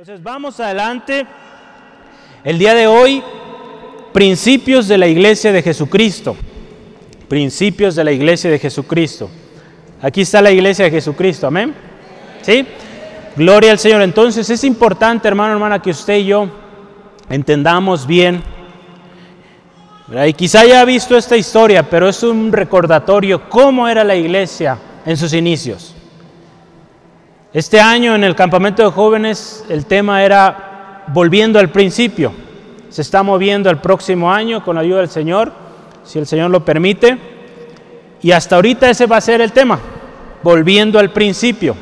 Entonces vamos adelante. El día de hoy, principios de la iglesia de Jesucristo. Principios de la iglesia de Jesucristo. Aquí está la iglesia de Jesucristo, amén. ¿Sí? Gloria al Señor. Entonces es importante, hermano, hermana, que usted y yo entendamos bien. Y quizá haya visto esta historia, pero es un recordatorio cómo era la iglesia en sus inicios. Este año en el campamento de jóvenes el tema era volviendo al principio. Se está moviendo al próximo año con la ayuda del Señor, si el Señor lo permite. Y hasta ahorita ese va a ser el tema, volviendo al principio.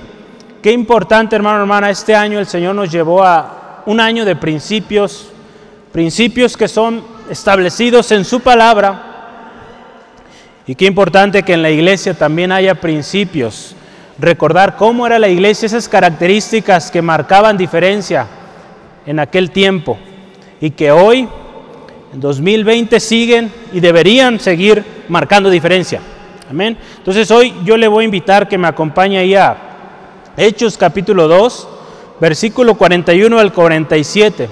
Qué importante, hermano, hermana, este año el Señor nos llevó a un año de principios, principios que son establecidos en su palabra. Y qué importante que en la iglesia también haya principios recordar cómo era la iglesia, esas características que marcaban diferencia en aquel tiempo y que hoy, en 2020, siguen y deberían seguir marcando diferencia. Amén. Entonces hoy yo le voy a invitar que me acompañe ahí a Hechos capítulo 2, versículo 41 al 47.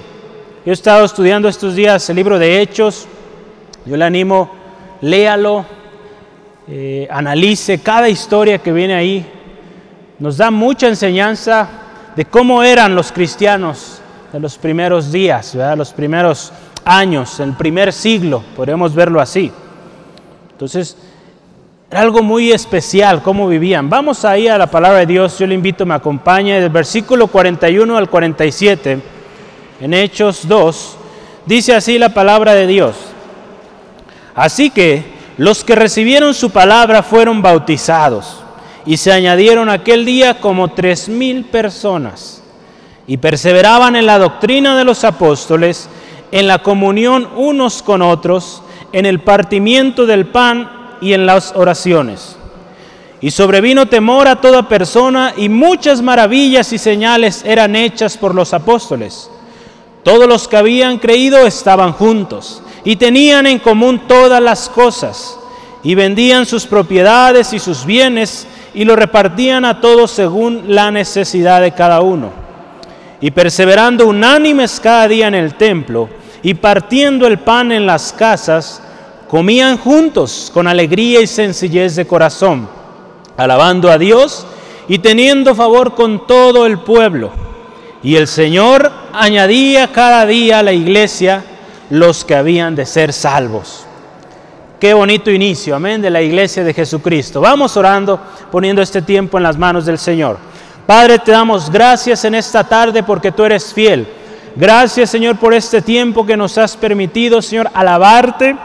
Yo he estado estudiando estos días el libro de Hechos. Yo le animo, léalo, eh, analice cada historia que viene ahí nos da mucha enseñanza de cómo eran los cristianos de los primeros días, los primeros años, el primer siglo, podemos verlo así. Entonces, era algo muy especial cómo vivían. Vamos ahí a la palabra de Dios, yo le invito, me acompañe, del versículo 41 al 47, en Hechos 2, dice así la palabra de Dios. Así que los que recibieron su palabra fueron bautizados y se añadieron aquel día como tres mil personas y perseveraban en la doctrina de los apóstoles, en la comunión unos con otros, en el partimiento del pan y en las oraciones. Y sobrevino temor a toda persona y muchas maravillas y señales eran hechas por los apóstoles. Todos los que habían creído estaban juntos y tenían en común todas las cosas y vendían sus propiedades y sus bienes y lo repartían a todos según la necesidad de cada uno. Y perseverando unánimes cada día en el templo y partiendo el pan en las casas, comían juntos con alegría y sencillez de corazón, alabando a Dios y teniendo favor con todo el pueblo. Y el Señor añadía cada día a la iglesia los que habían de ser salvos. Qué bonito inicio, amén, de la iglesia de Jesucristo. Vamos orando, poniendo este tiempo en las manos del Señor. Padre, te damos gracias en esta tarde porque tú eres fiel. Gracias, Señor, por este tiempo que nos has permitido, Señor, alabarte,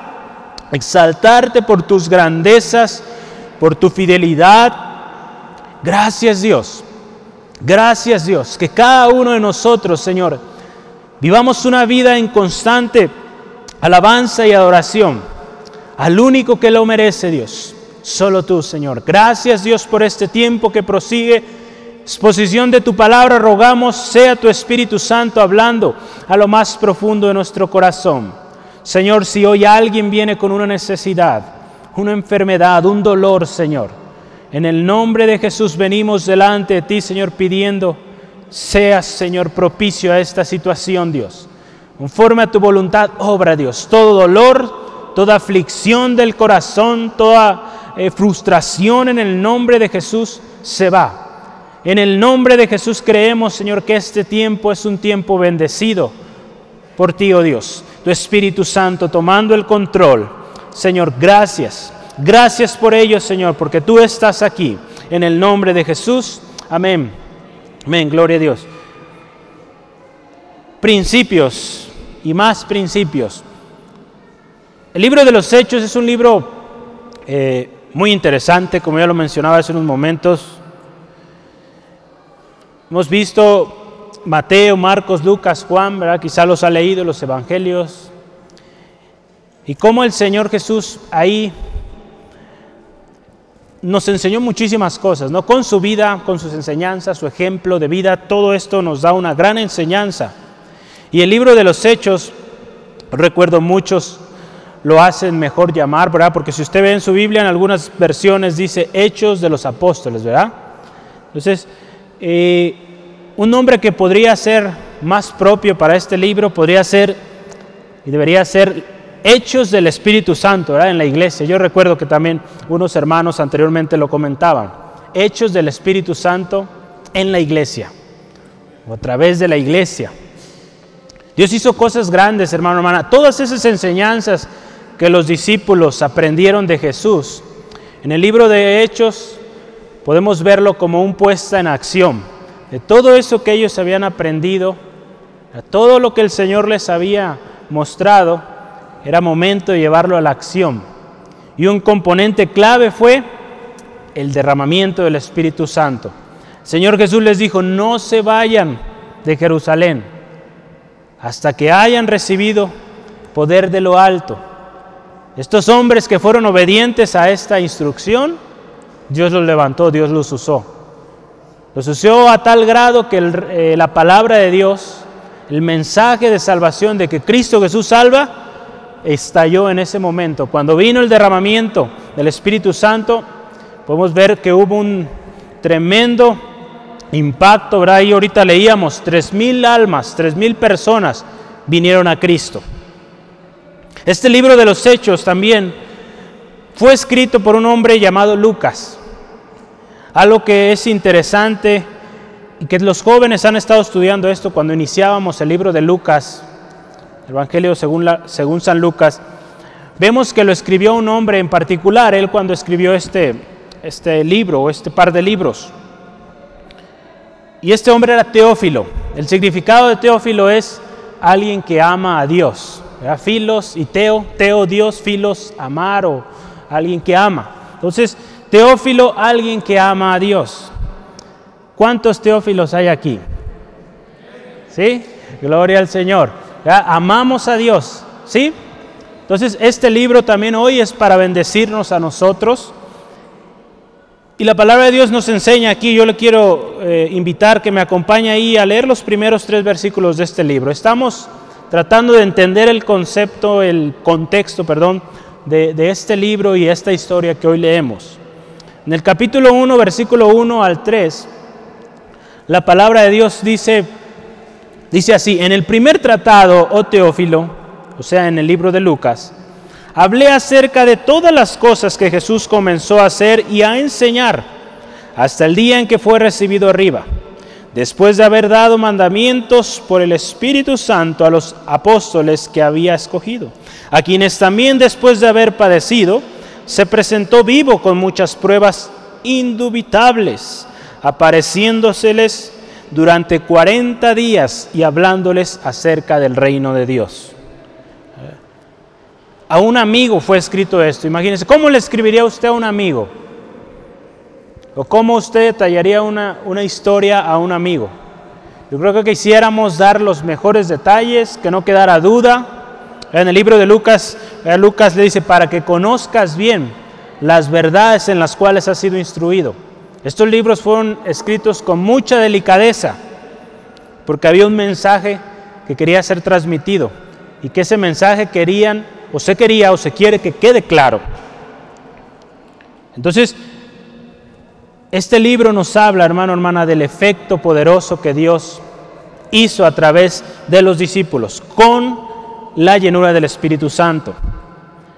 exaltarte por tus grandezas, por tu fidelidad. Gracias, Dios. Gracias, Dios, que cada uno de nosotros, Señor, vivamos una vida en constante alabanza y adoración al único que lo merece, Dios. Solo tú, Señor. Gracias, Dios, por este tiempo que prosigue. Exposición de tu palabra, rogamos, sea tu Espíritu Santo hablando a lo más profundo de nuestro corazón. Señor, si hoy alguien viene con una necesidad, una enfermedad, un dolor, Señor, en el nombre de Jesús venimos delante de ti, Señor, pidiendo, seas, Señor, propicio a esta situación, Dios. Conforme a tu voluntad, obra, Dios. Todo dolor, toda aflicción del corazón, toda eh, frustración en el nombre de Jesús se va. En el nombre de Jesús creemos, Señor, que este tiempo es un tiempo bendecido por ti, oh Dios. Tu Espíritu Santo tomando el control. Señor, gracias. Gracias por ello, Señor, porque tú estás aquí. En el nombre de Jesús. Amén. Amén. Gloria a Dios. Principios y más principios. El libro de los Hechos es un libro eh, muy interesante, como ya lo mencionaba hace unos momentos. Hemos visto Mateo, Marcos, Lucas, Juan, ¿verdad? Quizá los ha leído los evangelios. Y cómo el Señor Jesús ahí nos enseñó muchísimas cosas, ¿no? Con su vida, con sus enseñanzas, su ejemplo de vida, todo esto nos da una gran enseñanza. Y el libro de los Hechos, recuerdo muchos lo hacen mejor llamar, ¿verdad? Porque si usted ve en su Biblia, en algunas versiones dice Hechos de los Apóstoles, ¿verdad? Entonces, eh, un nombre que podría ser más propio para este libro podría ser y debería ser hechos del Espíritu Santo en la iglesia. Yo recuerdo que también unos hermanos anteriormente lo comentaban. Hechos del Espíritu Santo en la iglesia o a través de la iglesia. Dios hizo cosas grandes, hermano, hermana. Todas esas enseñanzas que los discípulos aprendieron de Jesús, en el libro de Hechos podemos verlo como un puesta en acción de todo eso que ellos habían aprendido, a todo lo que el Señor les había mostrado, era momento de llevarlo a la acción. Y un componente clave fue el derramamiento del Espíritu Santo. Señor Jesús les dijo, no se vayan de Jerusalén hasta que hayan recibido poder de lo alto. Estos hombres que fueron obedientes a esta instrucción, Dios los levantó, Dios los usó. Los usó a tal grado que eh, la palabra de Dios, el mensaje de salvación de que Cristo Jesús salva, estalló en ese momento. Cuando vino el derramamiento del Espíritu Santo, podemos ver que hubo un tremendo impacto, ¿verdad? Ahorita leíamos, tres mil almas, tres mil personas vinieron a Cristo. Este libro de los Hechos también fue escrito por un hombre llamado Lucas. Algo que es interesante y que los jóvenes han estado estudiando esto cuando iniciábamos el libro de Lucas, Evangelio según, según San Lucas, vemos que lo escribió un hombre en particular, él cuando escribió este, este libro o este par de libros. Y este hombre era Teófilo. El significado de Teófilo es alguien que ama a Dios. Filos y Teo, Teo Dios, Filos, amar o alguien que ama. Entonces, Teófilo, alguien que ama a Dios. ¿Cuántos Teófilos hay aquí? ¿Sí? Gloria al Señor. Amamos a Dios. ¿Sí? Entonces, este libro también hoy es para bendecirnos a nosotros y la palabra de Dios nos enseña aquí, yo le quiero eh, invitar que me acompañe ahí a leer los primeros tres versículos de este libro. Estamos tratando de entender el concepto, el contexto, perdón, de, este libro y esta historia que hoy leemos. En el capítulo 1, versículo 1 al 3, la palabra de Dios dice, dice así, en el primer tratado, oh Teófilo, o sea, en el libro de Lucas, hablé acerca de todas las cosas que Jesús comenzó a hacer y a enseñar hasta el día en que fue recibido arriba, después de haber dado mandamientos por el Espíritu Santo a los apóstoles que había escogido, a quienes también después de haber padecido, se presentó vivo con muchas pruebas indubitables, apareciéndoseles durante cuarenta días y hablándoles acerca del reino de Dios a un amigo fue escrito esto. Imagínense, ¿cómo le escribiría usted a un amigo? ¿O cómo usted detallaría una, una historia a un amigo? Yo creo que quisiéramos dar los mejores detalles, que no quedara duda. En el libro de Lucas, Lucas le dice, para que conozcas bien las verdades en las cuales has sido instruido. Estos libros fueron escritos con mucha delicadeza, porque había un mensaje que quería ser transmitido y que ese mensaje querían o se quería o se quiere que quede claro. Entonces, este libro nos habla, hermano, hermana, del efecto poderoso que Dios hizo a través de los discípulos con la llenura del Espíritu Santo.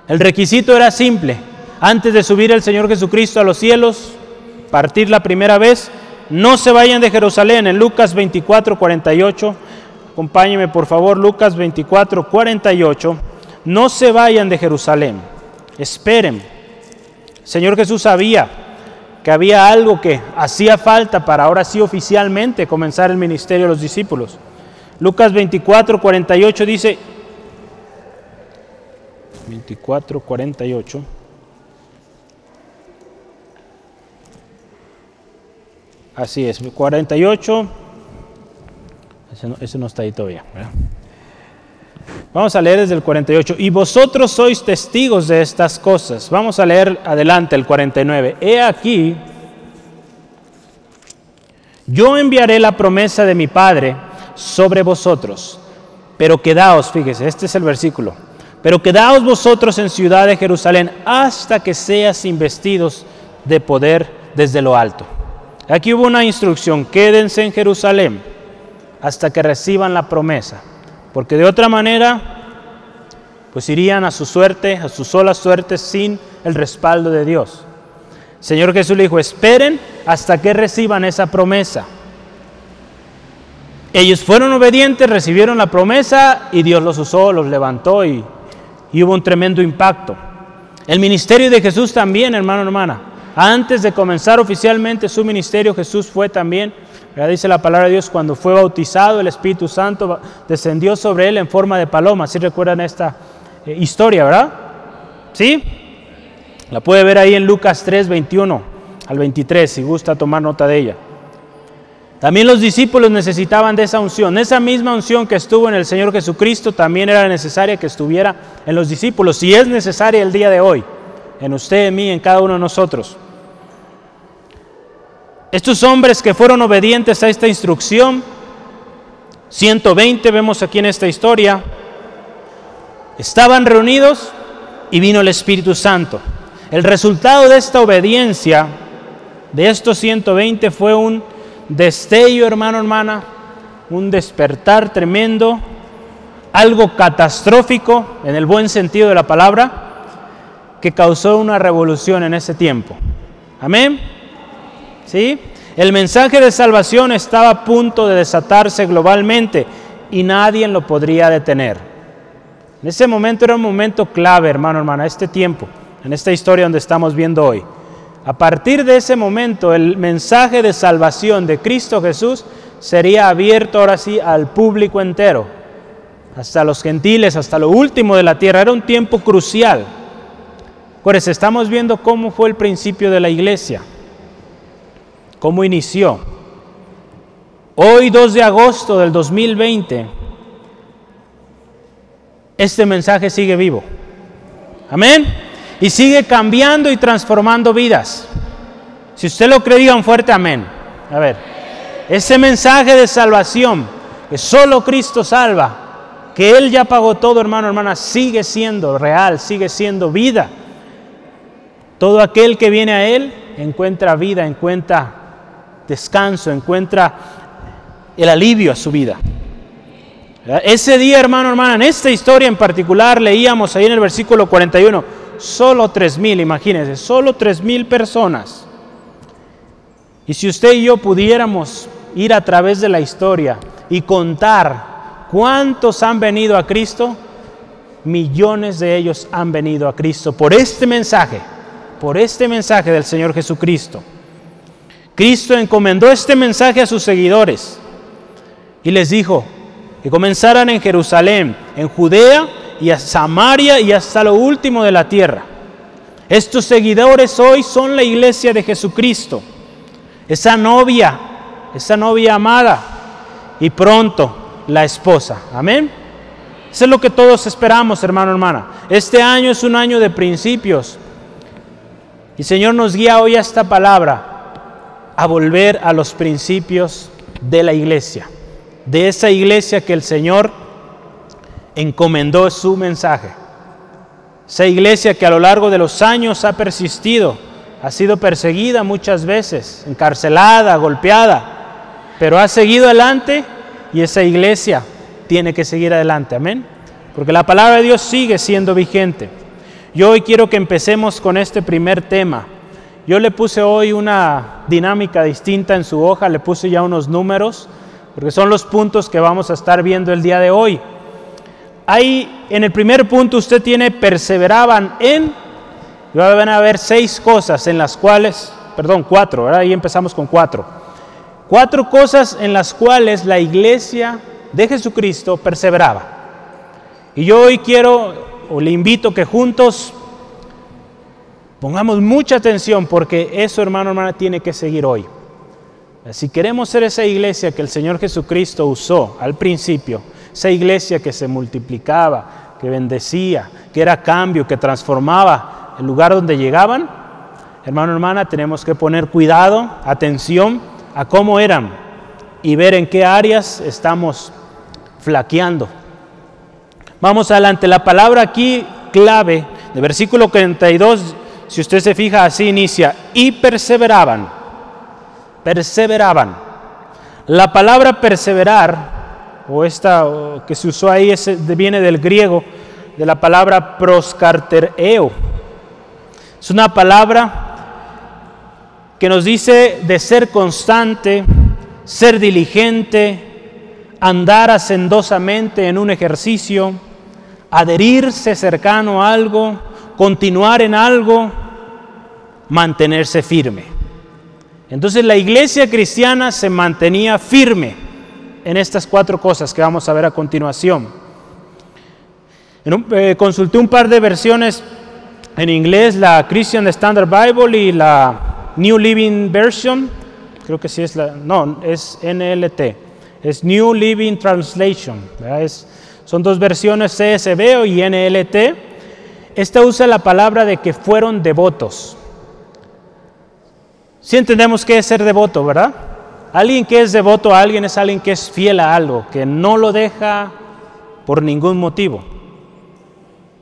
El requisito era simple. Antes de subir el Señor Jesucristo a los cielos, partir la primera vez, no se vayan de Jerusalén. En Lucas 24, 48, acompáñeme por favor, Lucas 24, 48 no se vayan de Jerusalén, esperen. Señor Jesús sabía que había algo que hacía falta para ahora sí oficialmente comenzar el ministerio de los discípulos. Lucas 24, 48 dice, 24, 48. Así es, 48, ese no, ese no está ahí todavía. ¿verdad? Vamos a leer desde el 48. Y vosotros sois testigos de estas cosas. Vamos a leer adelante el 49. He aquí, yo enviaré la promesa de mi Padre sobre vosotros. Pero quedaos, fíjese, este es el versículo. Pero quedaos vosotros en ciudad de Jerusalén hasta que seas investidos de poder desde lo alto. Aquí hubo una instrucción, quédense en Jerusalén hasta que reciban la promesa, porque de otra manera, pues irían a su suerte, a su sola suerte, sin el respaldo de Dios. Señor Jesús le dijo, esperen hasta que reciban esa promesa. Ellos fueron obedientes, recibieron la promesa y Dios los usó, los levantó y, hubo un tremendo impacto. El ministerio de Jesús también, hermano, hermana. Antes de comenzar oficialmente su ministerio, Jesús fue también, dice la palabra de Dios, cuando fue bautizado, el Espíritu Santo descendió sobre él en forma de paloma. ¿Sí recuerdan esta eh, historia, verdad? ¿Sí? La puede ver ahí en Lucas 3, 21 al 23, si gusta tomar nota de ella. También los discípulos necesitaban de esa unción. Esa misma unción que estuvo en el Señor Jesucristo también era necesaria que estuviera en los discípulos. Y es necesaria el día de hoy, en usted, en mí, en cada uno de nosotros. Estos hombres que fueron obedientes a esta instrucción, 120 vemos aquí en esta historia, estaban reunidos y vino el Espíritu Santo. El resultado de esta obediencia, de estos 120, fue un destello, hermano, hermana, un despertar tremendo, algo catastrófico en el buen sentido de la palabra, que causó una revolución en ese tiempo. Amén. ¿Sí? El mensaje de salvación estaba a punto de desatarse globalmente y nadie lo podría detener. En ese momento era un momento clave, hermano, hermana, este tiempo, en esta historia donde estamos viendo hoy. A partir de ese momento, el mensaje de salvación de Cristo Jesús sería abierto ahora sí al público entero, hasta los gentiles, hasta lo último de la tierra. Era un tiempo crucial. Pues estamos viendo cómo fue el principio de la iglesia, cómo inició. Hoy, 2 de agosto del 2020, este mensaje sigue vivo. Amén y sigue cambiando y transformando vidas. Si usted lo cree, diga un fuerte amén. A ver, ese mensaje de salvación, que solo Cristo salva, que Él ya pagó todo, hermano, hermana, sigue siendo real, sigue siendo vida. Todo aquel que viene a Él encuentra vida, encuentra descanso, encuentra el alivio a su vida. Ese día, hermano, hermana, en esta historia en particular leíamos ahí en el versículo 41, solo tres mil, imagínense, solo tres mil personas. Y si usted y yo pudiéramos ir a través de la historia y contar cuántos han venido a Cristo, millones de ellos han venido a Cristo por este mensaje, por este mensaje del Señor Jesucristo. Cristo encomendó este mensaje a sus seguidores y les dijo que comenzaran en Jerusalén, en Judea, y a Samaria y hasta lo último de la tierra. Estos seguidores hoy son la iglesia de Jesucristo, esa novia, esa novia amada y pronto la esposa. Amén. Eso es lo que todos esperamos, hermano, hermana. Este año es un año de principios. Y Señor nos guía hoy a esta palabra, a volver a los principios de la iglesia, de esa iglesia que el Señor encomendó su mensaje. Esa iglesia que a lo largo de los años ha persistido, ha sido perseguida muchas veces, encarcelada, golpeada, pero ha seguido adelante y esa iglesia tiene que seguir adelante, amén. Porque la palabra de Dios sigue siendo vigente. Yo hoy quiero que empecemos con este primer tema. Yo le puse hoy una dinámica distinta en su hoja, le puse ya unos números, porque son los puntos que vamos a estar viendo el día de hoy. Ahí en el primer punto usted tiene perseveraban en, y van a haber seis cosas en las cuales, perdón, cuatro, ahí empezamos con cuatro. Cuatro cosas en las cuales la iglesia de Jesucristo perseveraba. Y yo hoy quiero, o le invito que juntos pongamos mucha atención porque eso, hermano, hermana, tiene que seguir hoy. Si queremos ser esa iglesia que el Señor Jesucristo usó al principio, esa iglesia que se multiplicaba, que bendecía, que era cambio, que transformaba el lugar donde llegaban, hermano, hermana, tenemos que poner cuidado, atención a cómo eran y ver en qué áreas estamos flaqueando. Vamos adelante, la palabra aquí clave de versículo 42, si usted se fija, así inicia, y perseveraban, perseveraban. La palabra perseverar o esta que se usó ahí viene del griego, de la palabra proscartereo. Es una palabra que nos dice de ser constante, ser diligente, andar hacendosamente en un ejercicio, adherirse cercano a algo, continuar en algo, mantenerse firme. Entonces la iglesia cristiana se mantenía firme en estas cuatro cosas que vamos a ver a continuación. Eh, consulté un par de versiones en inglés, la Christian Standard Bible y la New Living Version, creo que sí es la, no, es NLT, es New Living Translation, son dos versiones CSB y NLT. Esta usa la palabra de que fueron devotos. Si entendemos qué es ser devoto, ¿verdad? Alguien que es devoto a alguien es alguien que es fiel a algo, que no lo deja por ningún motivo.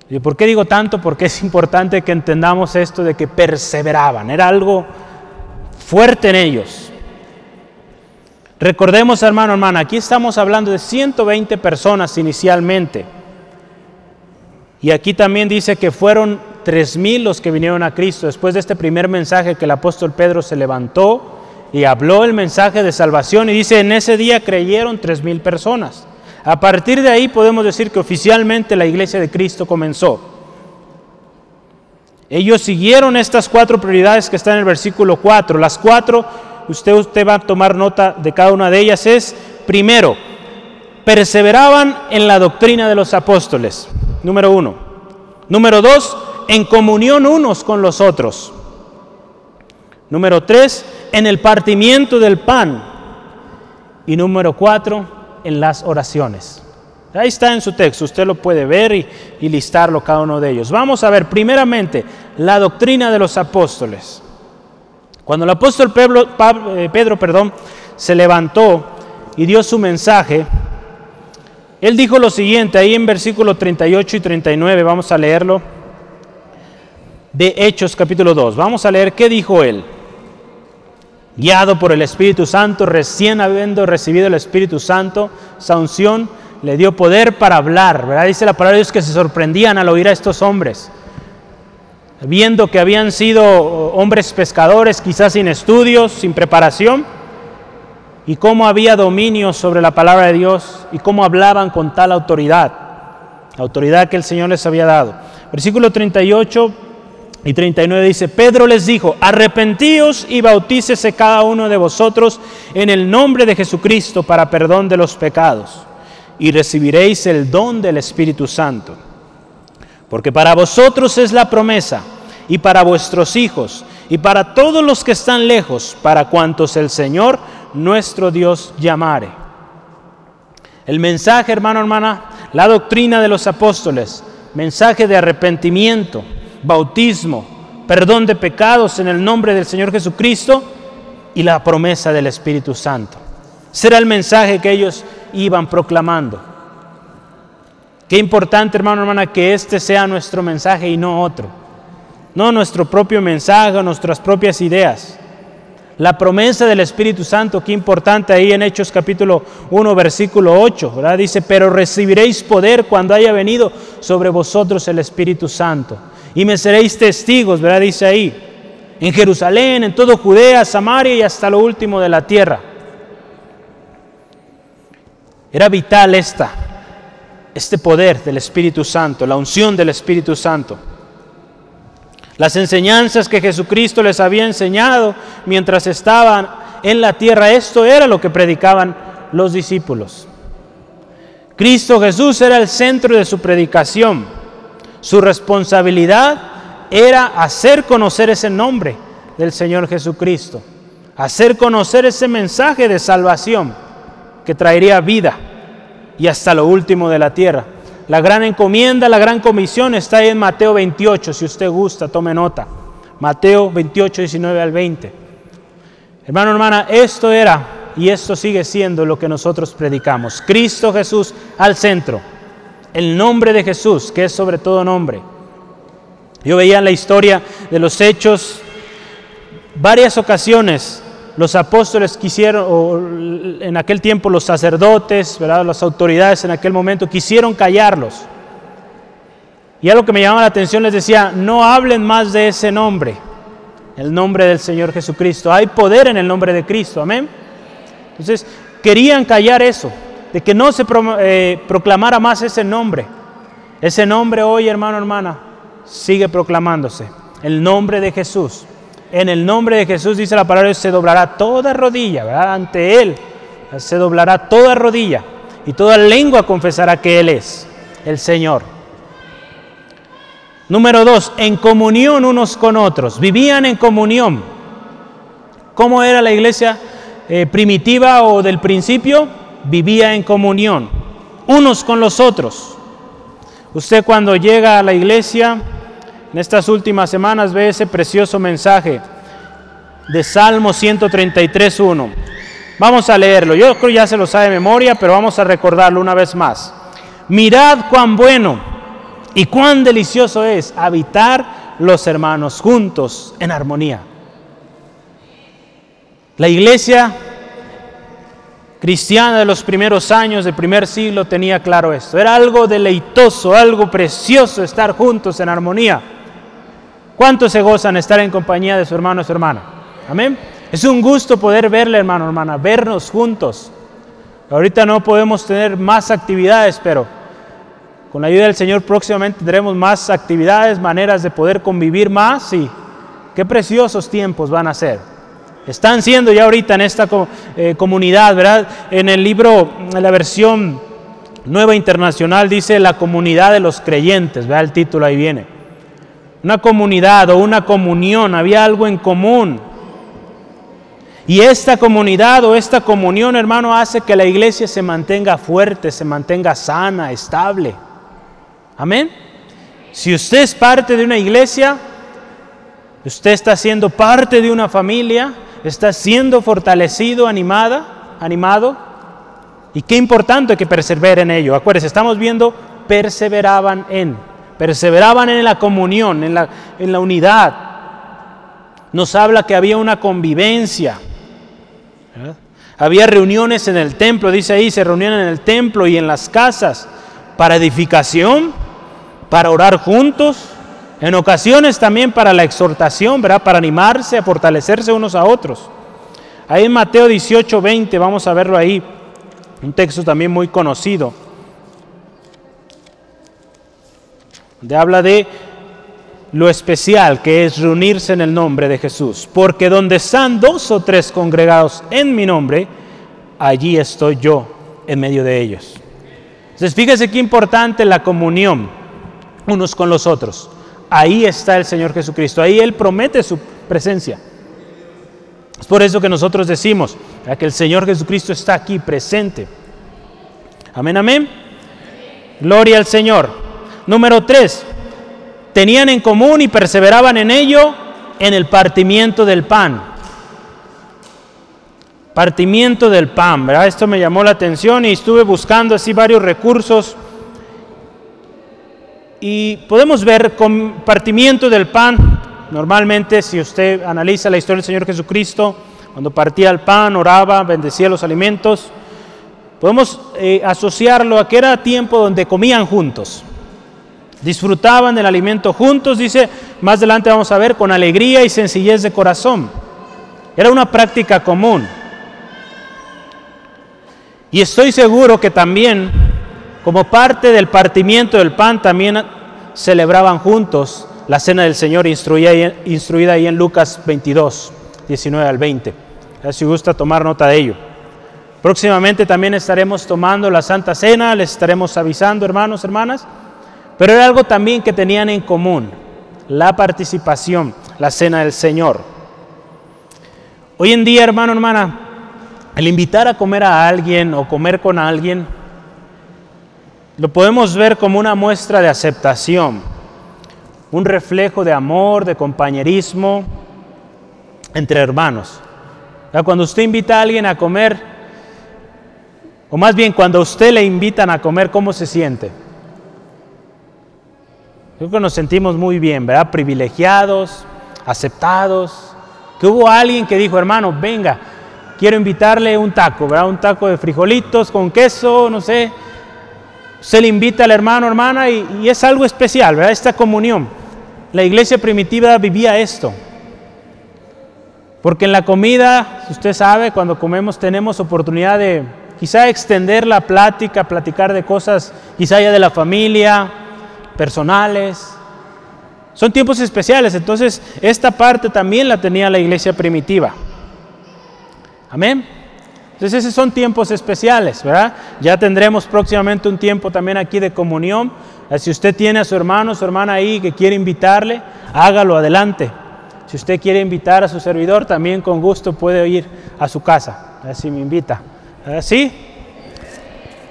¿Y por qué digo tanto? Porque es importante que entendamos esto de que perseveraban, era algo fuerte en ellos. Recordemos, hermano, hermana, aquí estamos hablando de 120 personas inicialmente. Y aquí también dice que fueron 3.000 los que vinieron a Cristo después de este primer mensaje que el apóstol Pedro se levantó y habló el mensaje de salvación y dice, en ese día creyeron 3.000 personas. A partir de ahí podemos decir que oficialmente la iglesia de Cristo comenzó. Ellos siguieron estas cuatro prioridades que están en el versículo 4. Las cuatro, usted, usted va a tomar nota de cada una de ellas, es, primero, perseveraban en la doctrina de los apóstoles, número uno. Número dos, en comunión unos con los otros. Número tres, en el partimiento del pan. Y número cuatro, en las oraciones. Ahí está en su texto, usted lo puede ver y, listarlo cada uno de ellos. Vamos a ver primeramente la doctrina de los apóstoles. Cuando el apóstol Pedro, eh, Pedro perdón, se levantó y dio su mensaje, él dijo lo siguiente, ahí en versículos 38 y 39, vamos a leerlo, de Hechos capítulo 2. Vamos a leer qué dijo él guiado por el Espíritu Santo, recién habiendo recibido el Espíritu Santo, esa le dio poder para hablar, ¿verdad? Dice la palabra de Dios que se sorprendían al oír a estos hombres, viendo que habían sido hombres pescadores, quizás sin estudios, sin preparación, y cómo había dominio sobre la palabra de Dios y cómo hablaban con tal autoridad, autoridad que el Señor les había dado. Versículo 38 y 39 dice, Pedro les dijo, arrepentíos y bautícese cada uno de vosotros en el nombre de Jesucristo para perdón de los pecados, y recibiréis el don del Espíritu Santo. Porque para vosotros es la promesa, y para vuestros hijos, y para todos los que están lejos, para cuantos el Señor nuestro Dios llamare. El mensaje, hermano, hermana, la doctrina de los apóstoles, mensaje de arrepentimiento, bautismo, perdón de pecados en el nombre del Señor Jesucristo y la promesa del Espíritu Santo. Será el mensaje que ellos iban proclamando. Qué importante, hermano, hermana, que este sea nuestro mensaje y no otro. No nuestro propio mensaje, nuestras propias ideas. La promesa del Espíritu Santo, qué importante ahí en Hechos capítulo 1, versículo 8, ¿verdad? Dice, pero recibiréis poder cuando haya venido sobre vosotros el Espíritu Santo y me seréis testigos, ¿verdad? Dice ahí, en Jerusalén, en todo Judea, Samaria y hasta lo último de la tierra. Era vital esta, este poder del Espíritu Santo, la unción del Espíritu Santo. Las enseñanzas que Jesucristo les había enseñado mientras estaban en la tierra, esto era lo que predicaban los discípulos. Cristo Jesús era el centro de su predicación. Su responsabilidad era hacer conocer ese nombre del Señor Jesucristo, hacer conocer ese mensaje de salvación que traería vida y hasta lo último de la tierra. La gran encomienda, la gran comisión está ahí en Mateo 28, si usted gusta, tome nota. Mateo 28, 19 al 20. Hermano, hermana, esto era y esto sigue siendo lo que nosotros predicamos. Cristo Jesús al centro el nombre de Jesús, que es sobre todo nombre. Yo veía en la historia de los hechos varias ocasiones los apóstoles quisieron, o en aquel tiempo los sacerdotes, ¿verdad? las autoridades en aquel momento quisieron callarlos. Y algo que me llamaba la atención les decía, no hablen más de ese nombre, el nombre del Señor Jesucristo. Hay poder en el nombre de Cristo, amén. Entonces, querían callar eso, de que no se eh, proclamara más ese nombre. Ese nombre hoy, hermano, hermana, sigue proclamándose. El nombre de Jesús. En el nombre de Jesús dice la palabra, se doblará toda rodilla, ¿verdad? Ante Él se doblará toda rodilla y toda lengua confesará que Él es el Señor. Número dos, en comunión unos con otros. Vivían en comunión. ¿Cómo era la iglesia eh, primitiva o del principio? Vivía en comunión, unos con los otros. Usted cuando llega a la iglesia, en estas últimas semanas ve ese precioso mensaje de Salmo 133.1. Vamos a leerlo. Yo creo ya se lo sabe de memoria, pero vamos a recordarlo una vez más. Mirad cuán bueno y cuán delicioso es habitar los hermanos juntos en armonía. La iglesia cristiana de los primeros años del primer siglo tenía claro esto. Era algo deleitoso, algo precioso estar juntos en armonía. ¿Cuántos se gozan estar en compañía de su hermano o su hermana? Amén. Es un gusto poder verle, hermano, hermana, vernos juntos. Ahorita no podemos tener más actividades, pero con la ayuda del Señor próximamente tendremos más actividades, maneras de poder convivir más y qué preciosos tiempos van a ser. Están siendo ya ahorita en esta eh, comunidad, ¿verdad? En el libro, en la versión nueva internacional dice la comunidad de los creyentes, ¿verdad? El título ahí viene una comunidad o una comunión, había algo en común. Y esta comunidad o esta comunión, hermano, hace que la iglesia se mantenga fuerte, se mantenga sana, estable. Amén. Si usted es parte de una iglesia, usted está siendo parte de una familia, está siendo fortalecido, animada, animado. Y qué importante que persevere en ello. Acuérdense, estamos viendo perseveraban en perseveraban en la comunión, en la, en la unidad. Nos habla que había una convivencia. Había reuniones en el templo, dice ahí, se reunían en el templo y en las casas para edificación, para orar juntos, en ocasiones también para la exhortación, ¿verdad? Para animarse, a fortalecerse unos a otros. Ahí en Mateo 18, 20, vamos a verlo ahí, un texto también muy conocido. Donde habla de lo especial que es reunirse en el nombre de Jesús. Porque donde están dos o tres congregados en mi nombre, allí estoy yo en medio de ellos. Entonces fíjese qué importante la comunión unos con los otros. Ahí está el Señor Jesucristo, ahí Él promete su presencia. Es por eso que nosotros decimos que el Señor Jesucristo está aquí presente. Amén, amén. Gloria al Señor. Número tres, tenían en común y perseveraban en ello en el partimiento del pan. Partimiento del pan, ¿verdad? Esto me llamó la atención y estuve buscando así varios recursos. Y podemos ver con partimiento del pan, normalmente si usted analiza la historia del Señor Jesucristo, cuando partía el pan, oraba, bendecía los alimentos, podemos eh, asociarlo a que era tiempo donde comían juntos. Disfrutaban del alimento juntos, dice, más adelante vamos a ver, con alegría y sencillez de corazón. Era una práctica común. Y estoy seguro que también, como parte del partimiento del pan, también celebraban juntos la cena del Señor instruida, ahí en Lucas 22, 19 al 20. Si gusta tomar nota de ello. Próximamente también estaremos tomando la Santa Cena, les estaremos avisando, hermanos, hermanas. Pero era algo también que tenían en común, la participación, la cena del Señor. Hoy en día, hermano, hermana, el invitar a comer a alguien o comer con alguien, lo podemos ver como una muestra de aceptación, un reflejo de amor, de compañerismo entre hermanos. Cuando usted invita a alguien a comer, o más bien cuando a usted le invitan a comer, ¿cómo se siente? Creo que nos sentimos muy bien, ¿verdad? Privilegiados, aceptados. que hubo alguien que dijo, hermano, venga, quiero invitarle un taco, ¿verdad? Un taco de frijolitos con queso, no sé. Se le invita al hermano, hermana, y, es algo especial, ¿verdad? Esta comunión. La iglesia primitiva vivía esto. Porque en la comida, usted sabe, cuando comemos tenemos oportunidad de quizá extender la plática, platicar de cosas quizá ya de la familia, personales. Son tiempos especiales, entonces esta parte también la tenía la iglesia primitiva. Amén. Entonces esos son tiempos especiales, ¿verdad? Ya tendremos próximamente un tiempo también aquí de comunión. Si usted tiene a su hermano, su hermana ahí que quiere invitarle, hágalo adelante. Si usted quiere invitar a su servidor, también con gusto puede ir a su casa, si me invita. ¿Sí?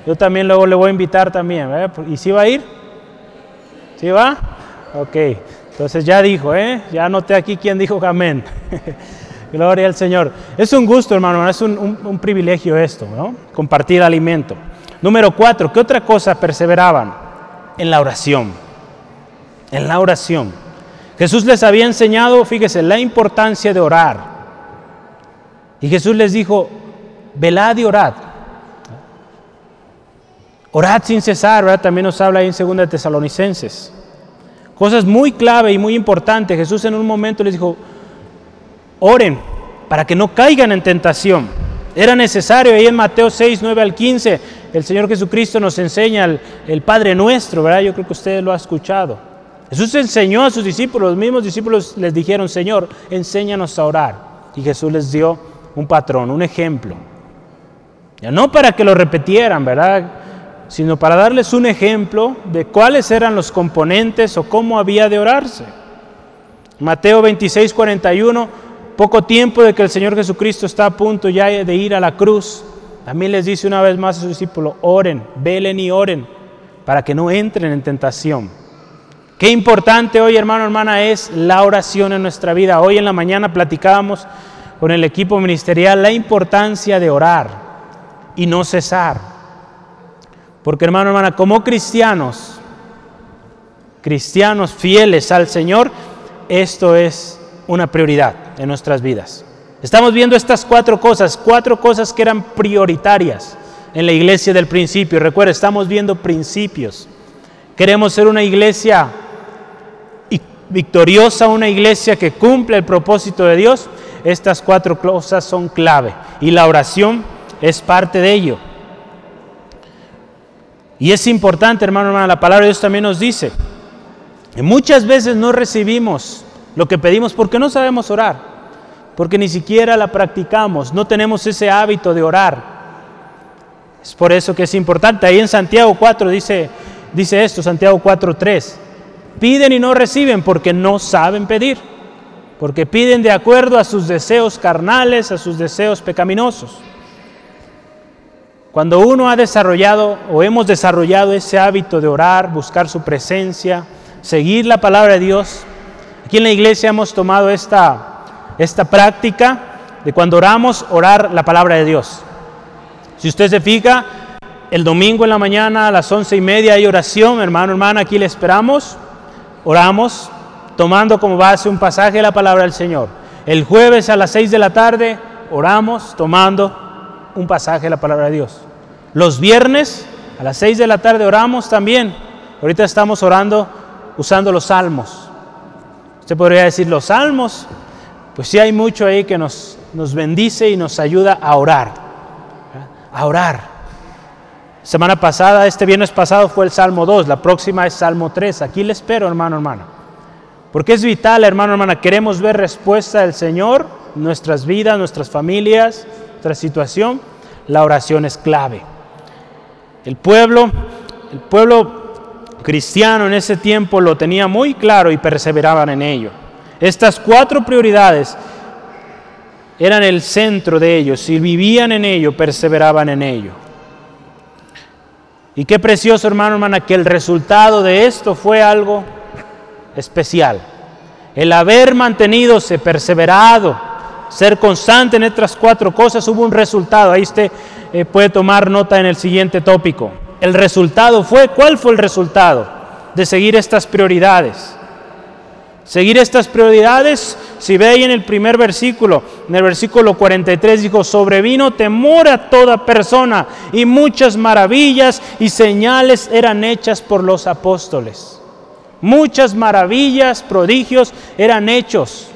Yo también luego le voy a invitar también. ¿Y si va a ir? ¿Sí va? Ok. Entonces ya dijo, ¿eh? Ya anoté aquí quién dijo amén. Gloria al Señor. Es un gusto, hermano, es un, un privilegio esto, ¿no? Compartir alimento. Número cuatro, ¿qué otra cosa perseveraban? En la oración. En la oración. Jesús les había enseñado, fíjese, la importancia de orar. Y Jesús les dijo, velad y orad. Orad sin cesar, ¿verdad? También nos habla ahí en 2 Tesalonicenses. Cosas muy clave y muy importantes. Jesús en un momento les dijo, oren para que no caigan en tentación. Era necesario, ahí en Mateo 6, 9 al 15, el Señor Jesucristo nos enseña el, Padre Nuestro, ¿verdad? Yo creo que usted lo ha escuchado. Jesús enseñó a sus discípulos, los mismos discípulos les dijeron, Señor, enséñanos a orar. Y Jesús les dio un patrón, un ejemplo. Ya no para que lo repitieran, ¿verdad? Sino para darles un ejemplo de cuáles eran los componentes o cómo había de orarse. Mateo 26, 41, poco tiempo de que el Señor Jesucristo está a punto ya de ir a la cruz, también les dice una vez más a sus discípulos, oren, velen y oren, para que no entren en tentación. Qué importante hoy, hermano, hermana, es la oración en nuestra vida. Hoy en la mañana platicábamos con el equipo ministerial la importancia de orar y no cesar. Porque, hermano, hermana, como cristianos, cristianos fieles al Señor, esto es una prioridad en nuestras vidas. Estamos viendo estas cuatro cosas, cuatro cosas que eran prioritarias en la iglesia del principio. Recuerda, estamos viendo principios. Queremos ser una iglesia victoriosa, una iglesia que cumple el propósito de Dios, estas cuatro cosas son clave y la oración es parte de ello. Y es importante, hermano, hermana, la palabra de Dios también nos dice, que muchas veces no recibimos lo que pedimos porque no sabemos orar, porque ni siquiera la practicamos, no tenemos ese hábito de orar. Es por eso que es importante. Ahí en Santiago 4 dice, dice esto, Santiago 4.3. Piden y no reciben porque no saben pedir, porque piden de acuerdo a sus deseos carnales, a sus deseos pecaminosos. Cuando uno ha desarrollado o hemos desarrollado ese hábito de orar, buscar su presencia, seguir la palabra de Dios, aquí en la iglesia hemos tomado esta, esta práctica de cuando oramos, orar la palabra de Dios. Si usted se fija, el domingo en la mañana a las once y media hay oración, hermano, hermana, aquí le esperamos. Oramos tomando como base un pasaje de la palabra del Señor. El jueves a las 6 de la tarde oramos tomando un pasaje de la palabra de Dios. Los viernes a las 6 de la tarde oramos también. Ahorita estamos orando usando los salmos. Usted podría decir los salmos. Pues sí hay mucho ahí que nos, nos bendice y nos ayuda a orar. A orar. Semana pasada, este viernes pasado fue el Salmo 2, la próxima es Salmo 3. Aquí le espero, hermano, hermana. Porque es vital, hermano, hermana, queremos ver respuesta del Señor, nuestras vidas, nuestras familias, nuestra situación. La oración es clave. El pueblo, el pueblo cristiano en ese tiempo lo tenía muy claro y perseveraban en ello. Estas cuatro prioridades eran el centro de ellos. Si vivían en ello, perseveraban en ello. Y qué precioso, hermano, hermana, que el resultado de esto fue algo especial. El haber mantenido, perseverado, ser constante en estas cuatro cosas, hubo un resultado. Ahí usted eh, puede tomar nota en el siguiente tópico. El resultado fue, ¿cuál fue el resultado de seguir estas prioridades? Seguir estas prioridades si ve ahí en el primer versículo, en el versículo 43 dijo, sobrevino temor a toda persona y muchas maravillas y señales eran hechas por los apóstoles. Muchas maravillas, prodigios eran hechos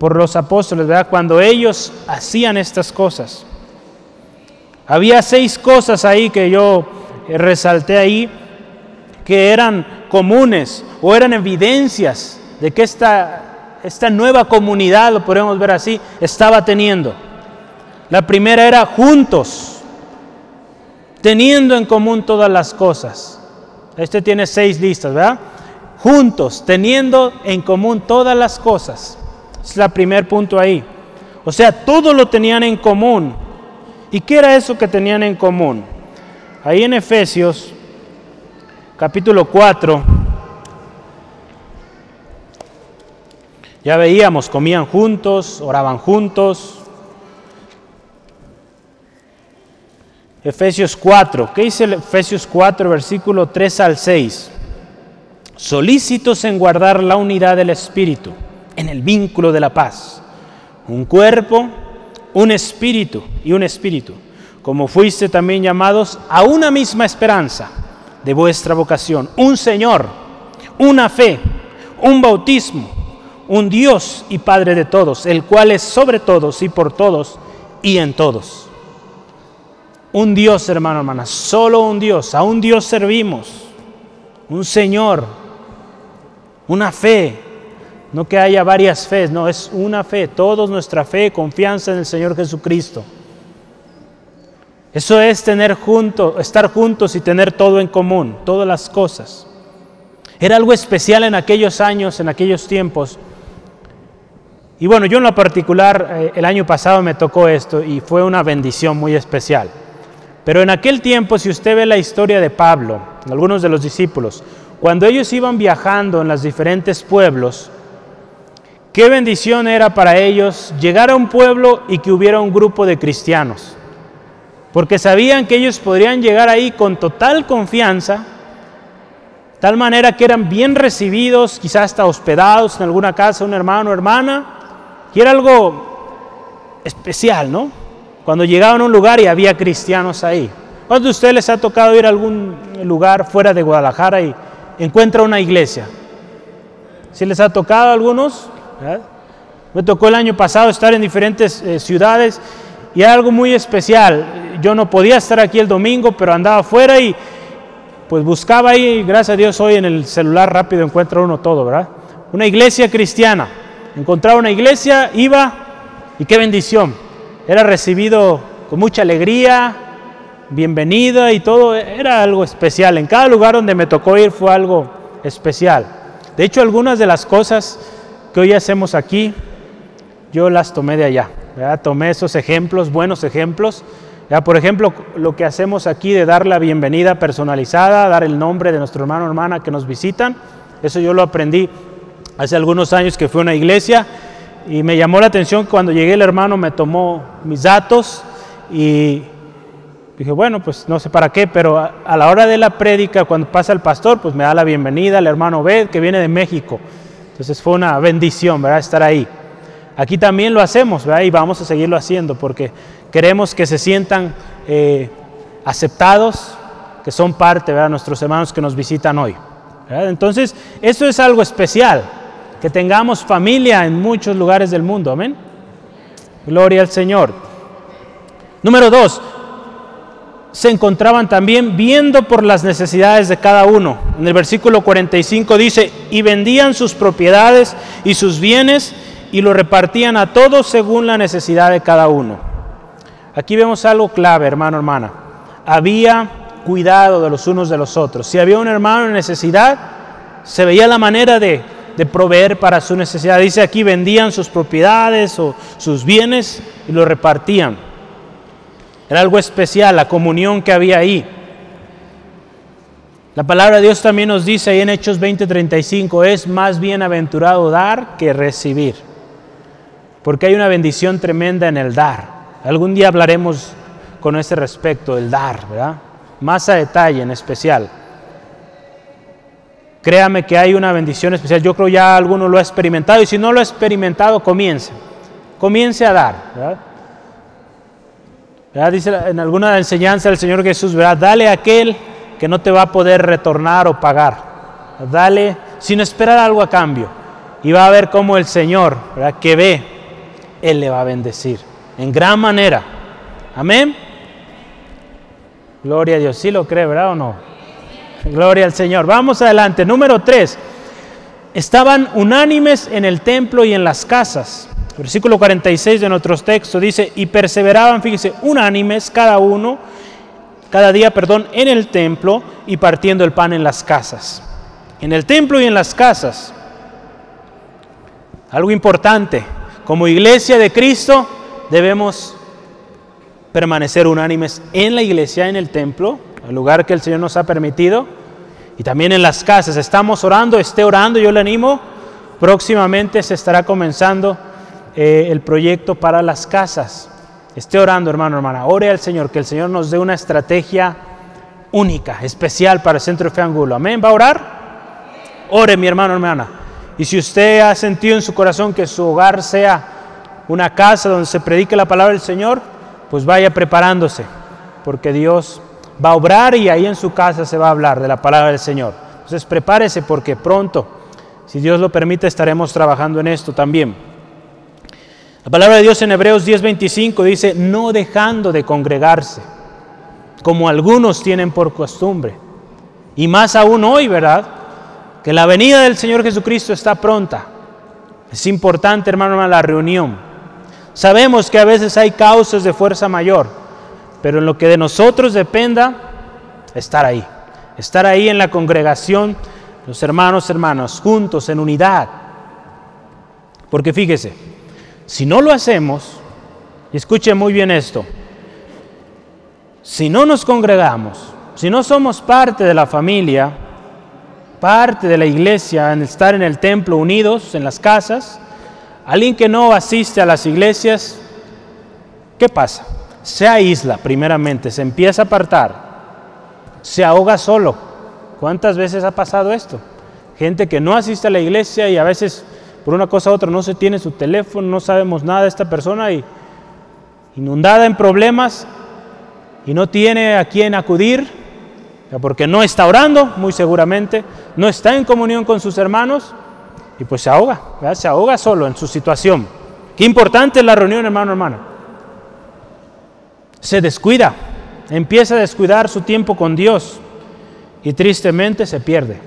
por los apóstoles, ¿verdad? Cuando ellos hacían estas cosas. Había seis cosas ahí que yo resalté ahí que eran comunes o eran evidencias de que esta, esta nueva comunidad, lo podemos ver así, estaba teniendo. La primera era juntos, teniendo en común todas las cosas. Este tiene seis listas, ¿verdad? Juntos, teniendo en común todas las cosas. Es el primer punto ahí. O sea, todo lo tenían en común. ¿Y qué era eso que tenían en común? Ahí en Efesios, capítulo 4, ya veíamos, comían juntos, oraban juntos. Efesios 4, ¿qué dice Efesios 4, versículo 3 al 6? Solícitos en guardar la unidad del Espíritu en el vínculo de la paz. Un cuerpo, un espíritu y un espíritu, como fuiste también llamados a una misma esperanza de vuestra vocación, un Señor, una fe, un bautismo, un Dios y Padre de todos, el cual es sobre todos y por todos y en todos. Un Dios, hermano, hermana, solo un Dios, a un Dios servimos, un Señor, una fe, no que haya varias fes, no, es una fe, todos nuestra fe, confianza en el Señor Jesucristo. Eso es tener juntos, estar juntos y tener todo en común, todas las cosas. Era algo especial en aquellos años, en aquellos tiempos. Y bueno, yo en lo particular, eh, el año pasado me tocó esto y fue una bendición muy especial. Pero en aquel tiempo, si usted ve la historia de Pablo, algunos de los discípulos, cuando ellos iban viajando en los diferentes pueblos, Qué bendición era para ellos llegar a un pueblo y que hubiera un grupo de cristianos, porque sabían que ellos podrían llegar ahí con total confianza, tal manera que eran bien recibidos, quizás hasta hospedados en alguna casa, un hermano o hermana, y era algo especial, ¿no? Cuando llegaban a un lugar y había cristianos ahí. ¿Cuántos de ustedes les ha tocado ir a algún lugar fuera de Guadalajara y encuentra una iglesia? ¿Sí les ha tocado a algunos? Me tocó el año pasado estar en diferentes eh, ciudades y algo muy especial. Yo no podía estar aquí el domingo, pero andaba afuera y pues buscaba ahí, gracias a Dios hoy en el celular rápido encuentra uno todo, ¿verdad? Una iglesia cristiana. Encontraba una iglesia, iba y qué bendición. Era recibido con mucha alegría, bienvenida y todo, era algo especial. En cada lugar donde me tocó ir fue algo especial. De hecho, algunas de las cosas que hoy hacemos aquí, yo las tomé de allá. Tomé esos ejemplos, buenos ejemplos. Por ejemplo, lo que hacemos aquí de dar la bienvenida personalizada, dar el nombre de nuestro hermano o hermana que nos visitan, eso yo lo aprendí hace algunos años que fue a una iglesia y me llamó la atención cuando llegué el hermano me tomó mis datos y dije, bueno, pues no sé para qué, pero a, a la hora de la prédica, cuando pasa el pastor, pues me da la bienvenida el hermano Bed, que viene de México. Entonces fue una bendición, ¿verdad? Estar ahí. Aquí también lo hacemos, ¿verdad? Y vamos a seguirlo haciendo porque queremos que se sientan eh, aceptados, que son parte, ¿verdad? Nuestros hermanos que nos visitan hoy. Entonces, eso es algo especial, que tengamos familia en muchos lugares del mundo, amén. Gloria al Señor. Número dos, se encontraban también viendo por las necesidades de cada uno. En el versículo 45 dice, y vendían sus propiedades y sus bienes y lo repartían a todos según la necesidad de cada uno. Aquí vemos algo clave, hermano, hermana. Había cuidado de los unos de los otros. Si había un hermano en necesidad, se veía la manera de, de proveer para su necesidad. Dice aquí, vendían sus propiedades o sus bienes y lo repartían. Era algo especial, la comunión que había ahí. La palabra de Dios también nos dice ahí en Hechos 20:35, es más bienaventurado dar que recibir. Porque hay una bendición tremenda en el dar. Algún día hablaremos con ese respecto, el dar, ¿verdad? Más a detalle en especial. créame que hay una bendición especial. Yo creo ya alguno lo ha experimentado y si no lo ha experimentado, comience. Comience a dar. ¿verdad? Dice en alguna enseñanza del Señor Jesús, ¿verdad? dale a aquel que no te va a poder retornar o pagar. Dale sin esperar algo a cambio. Y va a ver cómo el Señor, que ve, Él le va a bendecir en gran manera. Amén. Gloria a Dios. ¿Sí lo cree, verdad o no? Gloria al Señor. Vamos adelante. Número 3. Estaban unánimes en el templo y en las casas. Versículo 46 de nuestros textos dice, y perseveraban, fíjese, unánimes cada uno, cada día, perdón, en el templo y partiendo el pan en las casas. En el templo y en las casas. Algo importante, como iglesia de Cristo debemos permanecer unánimes en la iglesia, en el templo, el lugar que el Señor nos ha permitido, y también en las casas. Estamos orando, esté orando, yo le animo. Próximamente se estará comenzando eh, el proyecto para las casas. Esté orando, hermano, hermana. Ore al Señor, que el Señor nos dé una estrategia única, especial para el Centro de Fe Angulo. Amén. ¿Va a orar? Ore, mi hermano, hermana. Y si usted ha sentido en su corazón que su hogar sea una casa donde se predique la palabra del Señor, pues vaya preparándose, porque Dios va a obrar y ahí en su casa se va a hablar de la palabra del Señor. Entonces prepárese porque pronto, si Dios lo permite, estaremos trabajando en esto también. La palabra de Dios en Hebreos 10:25 dice, no dejando de congregarse, como algunos tienen por costumbre. Y más aún hoy, ¿verdad? Que la venida del Señor Jesucristo está pronta. Es importante, hermano, la reunión. Sabemos que a veces hay causas de fuerza mayor, pero en lo que de nosotros dependa, estar ahí. Estar ahí en la congregación, los hermanos, hermanos, juntos, en unidad. Porque fíjese, si no lo hacemos, y escuche muy bien esto, si no nos congregamos, si no somos parte de la familia, parte de la iglesia, en estar en el templo unidos, en las casas, alguien que no asiste a las iglesias, ¿qué pasa? se aísla primeramente, se empieza a apartar, se ahoga solo. ¿Cuántas veces ha pasado esto? Gente que no asiste a la iglesia y a veces por una cosa u otra no se tiene su teléfono, no sabemos nada de esta persona y inundada en problemas y no tiene a quién acudir, porque no está orando, muy seguramente, no está en comunión con sus hermanos y pues se ahoga, se ahoga solo en su situación. Qué importante es la reunión, hermano, hermana se descuida, empieza a descuidar su tiempo con Dios y tristemente se pierde.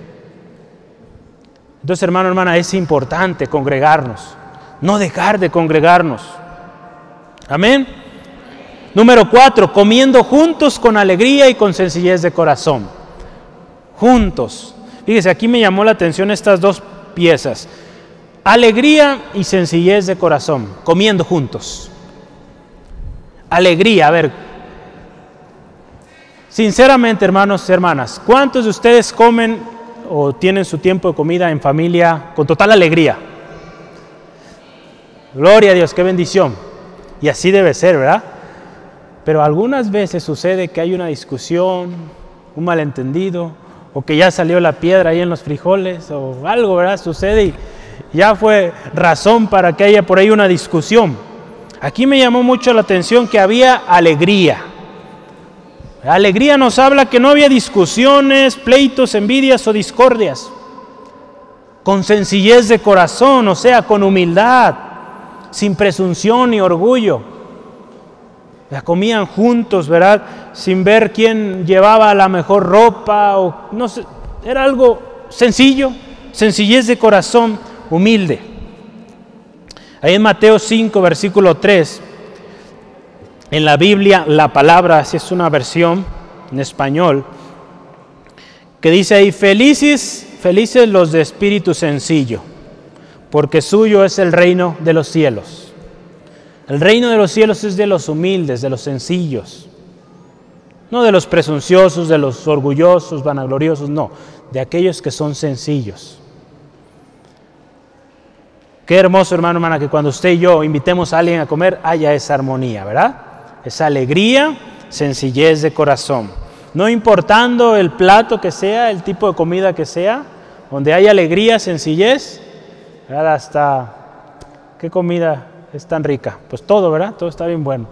Entonces, hermano, hermana, es importante congregarnos, no dejar de congregarnos. Amén. Número cuatro, comiendo juntos con alegría y con sencillez de corazón. Juntos. Fíjese, aquí me llamó la atención estas dos piezas. Alegría y sencillez de corazón, comiendo juntos alegría. A ver, sinceramente hermanos y hermanas, ¿cuántos de ustedes comen o tienen su tiempo de comida en familia con total alegría? Gloria a Dios, qué bendición. Y así debe ser, ¿verdad? Pero algunas veces sucede que hay una discusión, un malentendido, o que ya salió la piedra ahí en los frijoles, o algo, ¿verdad? Sucede y ya fue razón para que haya por ahí una discusión. Aquí me llamó mucho la atención que había alegría. Alegría nos habla que no había discusiones, pleitos, envidias o discordias. Con sencillez de corazón, o sea, con humildad, sin presunción ni orgullo. La comían juntos, ¿verdad? Sin ver quién llevaba la mejor ropa o no sé, era algo sencillo, sencillez de corazón, humilde. Ahí en Mateo 5, versículo 3, en la Biblia la palabra, si es una versión en español, que dice ahí, felices, felices los de espíritu sencillo, porque suyo es el reino de los cielos. El reino de los cielos es de los humildes, de los sencillos, no de los presunciosos, de los orgullosos, vanagloriosos, no, de aquellos que son sencillos. Qué hermoso, hermano, hermana, que cuando usted y yo invitemos a alguien a comer, haya esa armonía, ¿verdad? Esa alegría, sencillez de corazón. No importando el plato que sea, el tipo de comida que sea, donde hay alegría, sencillez, ¿verdad? hasta qué comida es tan rica. Pues todo, ¿verdad? Todo está bien bueno.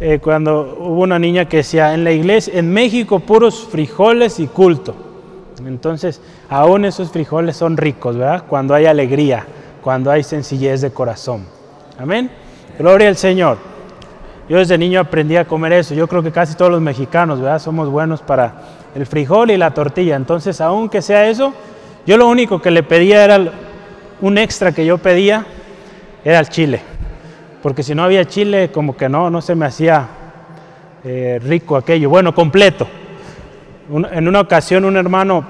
Eh, cuando hubo una niña que decía, en la iglesia, en México puros frijoles y culto. Entonces, aún esos frijoles son ricos, ¿verdad? Cuando hay alegría, cuando hay sencillez de corazón. Amén. Gloria al Señor. Yo desde niño aprendí a comer eso. Yo creo que casi todos los mexicanos, ¿verdad? Somos buenos para el frijol y la tortilla. Entonces, aunque sea eso, yo lo único que le pedía era un extra que yo pedía, era el chile porque si no había chile, como que no, no se me hacía eh, rico aquello, bueno, completo. en una ocasión un hermano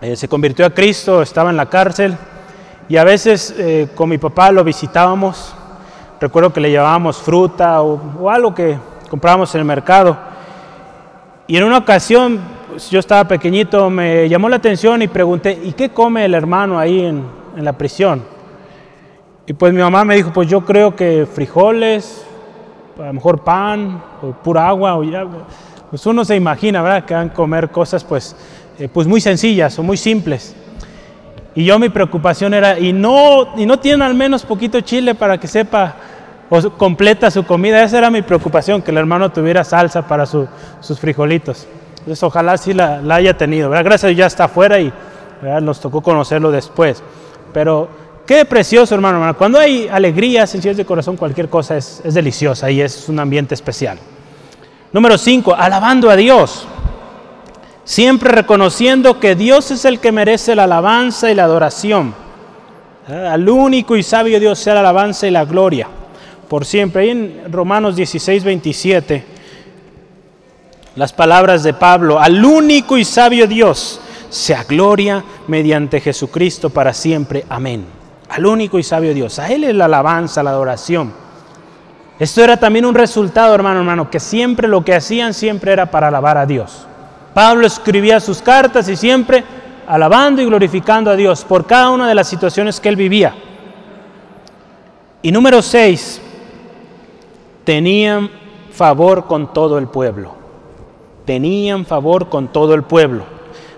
eh, se convirtió a Cristo, estaba en la cárcel, y a veces eh, con mi papá lo visitábamos, recuerdo que le llevábamos fruta o, algo que comprábamos en el mercado, y en una ocasión, pues, yo estaba pequeñito, me llamó la atención y pregunté, ¿y qué come el hermano ahí en, la prisión? Y pues mi mamá me dijo, pues yo creo que frijoles, a lo mejor pan, o pura agua, o ya, pues uno se imagina, ¿verdad? Que van a comer cosas pues, eh, pues muy sencillas o muy simples. Y yo mi preocupación era, ¿y no, ¿y no tienen al menos poquito chile para que sepa o completa su comida? Esa era mi preocupación, que el hermano tuviera salsa para sus frijolitos. Entonces ojalá sí la, haya tenido. ¿verdad? Gracias ya está afuera y nos tocó conocerlo después. Pero Qué precioso, hermano. Cuando hay alegría, sencillez de corazón, cualquier cosa es, deliciosa y es un ambiente especial. Número 5, alabando a Dios. Siempre reconociendo que Dios es el que merece la alabanza y la adoración. Ah, al único y sabio Dios sea la alabanza y la gloria. Por siempre. Ahí en Romanos 16, 27, las palabras de Pablo. Al único y sabio Dios sea gloria mediante Jesucristo para siempre. Amén al único y sabio Dios. A Él es la alabanza, la adoración. Esto era también un resultado, hermano, hermano, que siempre lo que hacían siempre era para alabar a Dios. Pablo escribía sus cartas y siempre alabando y glorificando a Dios por cada una de las situaciones que él vivía. Y número 6, tenían favor con todo el pueblo. Tenían favor con todo el pueblo.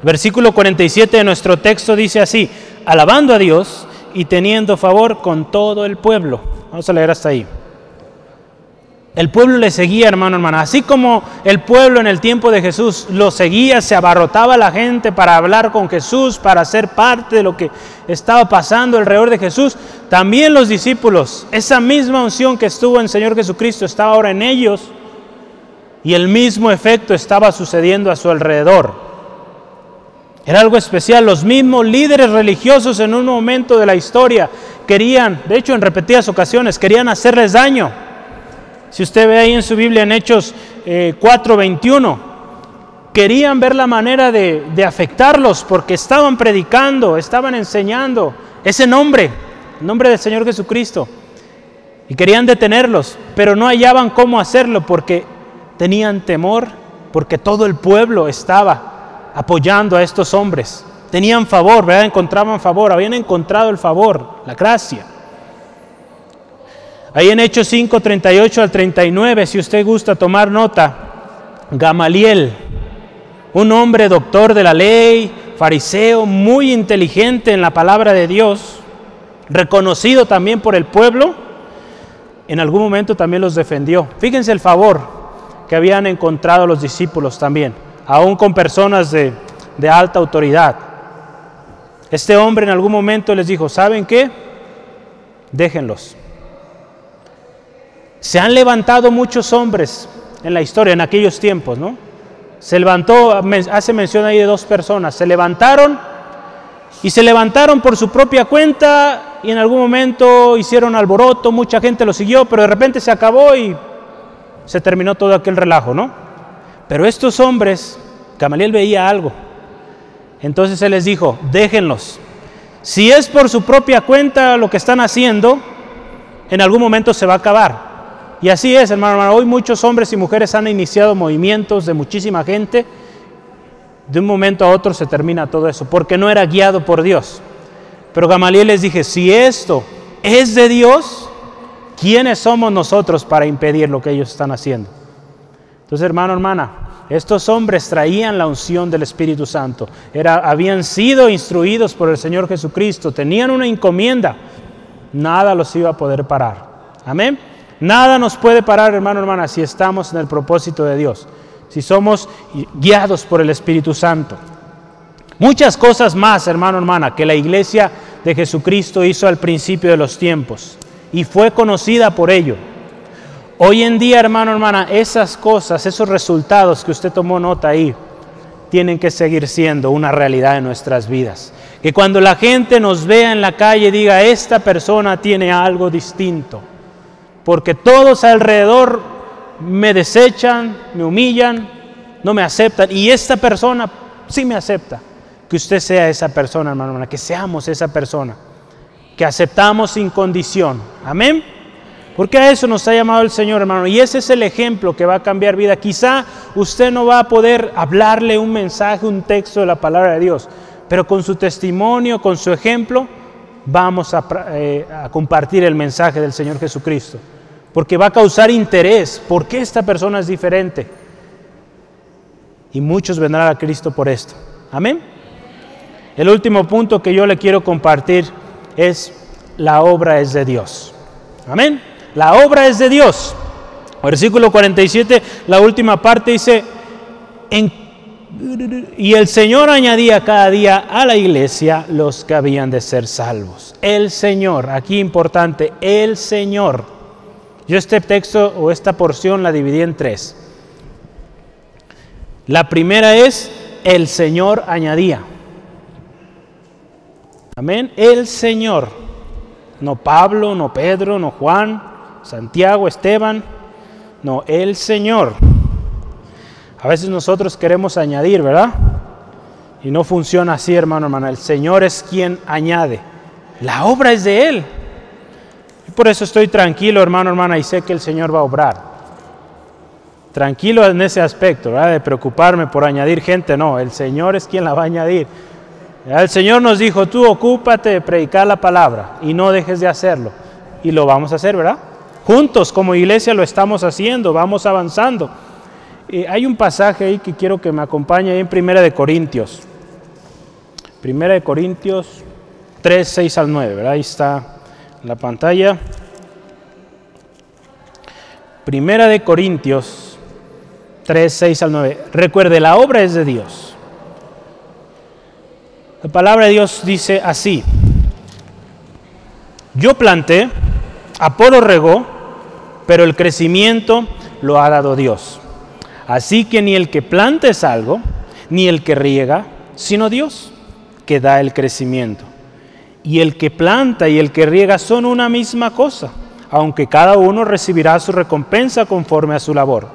Versículo 47 de nuestro texto dice así, alabando a Dios y teniendo favor con todo el pueblo. Vamos a leer hasta ahí. El pueblo le seguía, hermano, hermana. Así como el pueblo en el tiempo de Jesús lo seguía, se abarrotaba la gente para hablar con Jesús, para ser parte de lo que estaba pasando alrededor de Jesús. También los discípulos, esa misma unción que estuvo en el Señor Jesucristo estaba ahora en ellos y el mismo efecto estaba sucediendo a su alrededor. Era algo especial. Los mismos líderes religiosos en un momento de la historia querían, de hecho en repetidas ocasiones, querían hacerles daño. Si usted ve ahí en su Biblia en Hechos 4:21, eh, querían ver la manera de, de afectarlos porque estaban predicando, estaban enseñando ese nombre, el nombre del Señor Jesucristo. Y querían detenerlos, pero no hallaban cómo hacerlo porque tenían temor, porque todo el pueblo estaba apoyando a estos hombres. Tenían favor, ¿verdad? Encontraban favor, habían encontrado el favor, la gracia. Ahí en Hechos 5, 38 al 39, si usted gusta tomar nota, Gamaliel, un hombre doctor de la ley, fariseo, muy inteligente en la palabra de Dios, reconocido también por el pueblo, en algún momento también los defendió. Fíjense el favor que habían encontrado los discípulos también aún con personas de, alta autoridad. Este hombre en algún momento les dijo, ¿saben qué? Déjenlos. Se han levantado muchos hombres en la historia, en aquellos tiempos, ¿no? Se levantó, hace mención ahí de dos personas, se levantaron y se levantaron por su propia cuenta y en algún momento hicieron alboroto, mucha gente lo siguió, pero de repente se acabó y se terminó todo aquel relajo, ¿no? Pero estos hombres, Gamaliel veía algo. Entonces él les dijo, déjenlos. Si es por su propia cuenta lo que están haciendo, en algún momento se va a acabar. Y así es, hermano, hermano. Hoy muchos hombres y mujeres han iniciado movimientos de muchísima gente. De un momento a otro se termina todo eso, porque no era guiado por Dios. Pero Gamaliel les dije, si esto es de Dios, ¿quiénes somos nosotros para impedir lo que ellos están haciendo? Entonces, hermano, hermana, Estos hombres traían la unción del Espíritu Santo. Era, habían sido instruidos por el Señor Jesucristo. Tenían una encomienda. Nada los iba a poder parar. Amén. Nada nos puede parar, hermano, hermana, si estamos en el propósito de Dios. Si somos guiados por el Espíritu Santo. Muchas cosas más, hermano, hermana, que la iglesia de Jesucristo hizo al principio de los tiempos. Y fue conocida por ello. Hoy en día, hermano, hermana, esas cosas, esos resultados que usted tomó nota ahí, tienen que seguir siendo una realidad en nuestras vidas. Que cuando la gente nos vea en la calle diga, esta persona tiene algo distinto. Porque todos alrededor me desechan, me humillan, no me aceptan. Y esta persona sí me acepta. Que usted sea esa persona, hermano, hermana, que seamos esa persona. Que aceptamos sin condición. Amén. Porque a eso nos ha llamado el Señor, hermano. Y ese es el ejemplo que va a cambiar vida. Quizá usted no va a poder hablarle un mensaje, un texto de la palabra de Dios, pero con su testimonio, con su ejemplo, vamos a, eh, a compartir el mensaje del Señor Jesucristo. Porque va a causar interés. ¿Por qué esta persona es diferente? Y muchos vendrán a Cristo por esto. Amén. El último punto que yo le quiero compartir es la obra es de Dios. Amén. La obra es de Dios. Versículo 47, la última parte dice, y el Señor añadía cada día a la iglesia los que habían de ser salvos. El Señor, aquí importante, el Señor. Yo este texto o esta porción la dividí en tres. La primera es, el Señor añadía. Amén. El Señor. No Pablo, no Pedro, no Juan, Santiago, Esteban, no, el Señor. A veces nosotros queremos añadir, ¿verdad? Y no funciona así, hermano, hermana. El Señor es quien añade. La obra es de Él. Por eso estoy tranquilo, hermano, hermana, y sé que el Señor va a obrar. Tranquilo en ese aspecto, ¿verdad? De preocuparme por añadir gente, no. El Señor es quien la va a añadir. El Señor nos dijo, tú ocúpate de predicar la palabra y no dejes de hacerlo. Y lo vamos a hacer, ¿verdad? Juntos como iglesia lo estamos haciendo, vamos avanzando. Eh, hay un pasaje ahí que quiero que me acompañe en Primera de Corintios. Primera de Corintios 3, 6 al 9, ¿verdad? Ahí está la pantalla. Primera de Corintios 3, 6 al 9. Recuerde, la obra es de Dios. La palabra de Dios dice así. Yo planté, Apolo regó, pero el crecimiento lo ha dado Dios. Así que ni el que planta es algo, ni el que riega, sino Dios, que da el crecimiento. Y el que planta y el que riega son una misma cosa, aunque cada uno recibirá su recompensa conforme a su labor.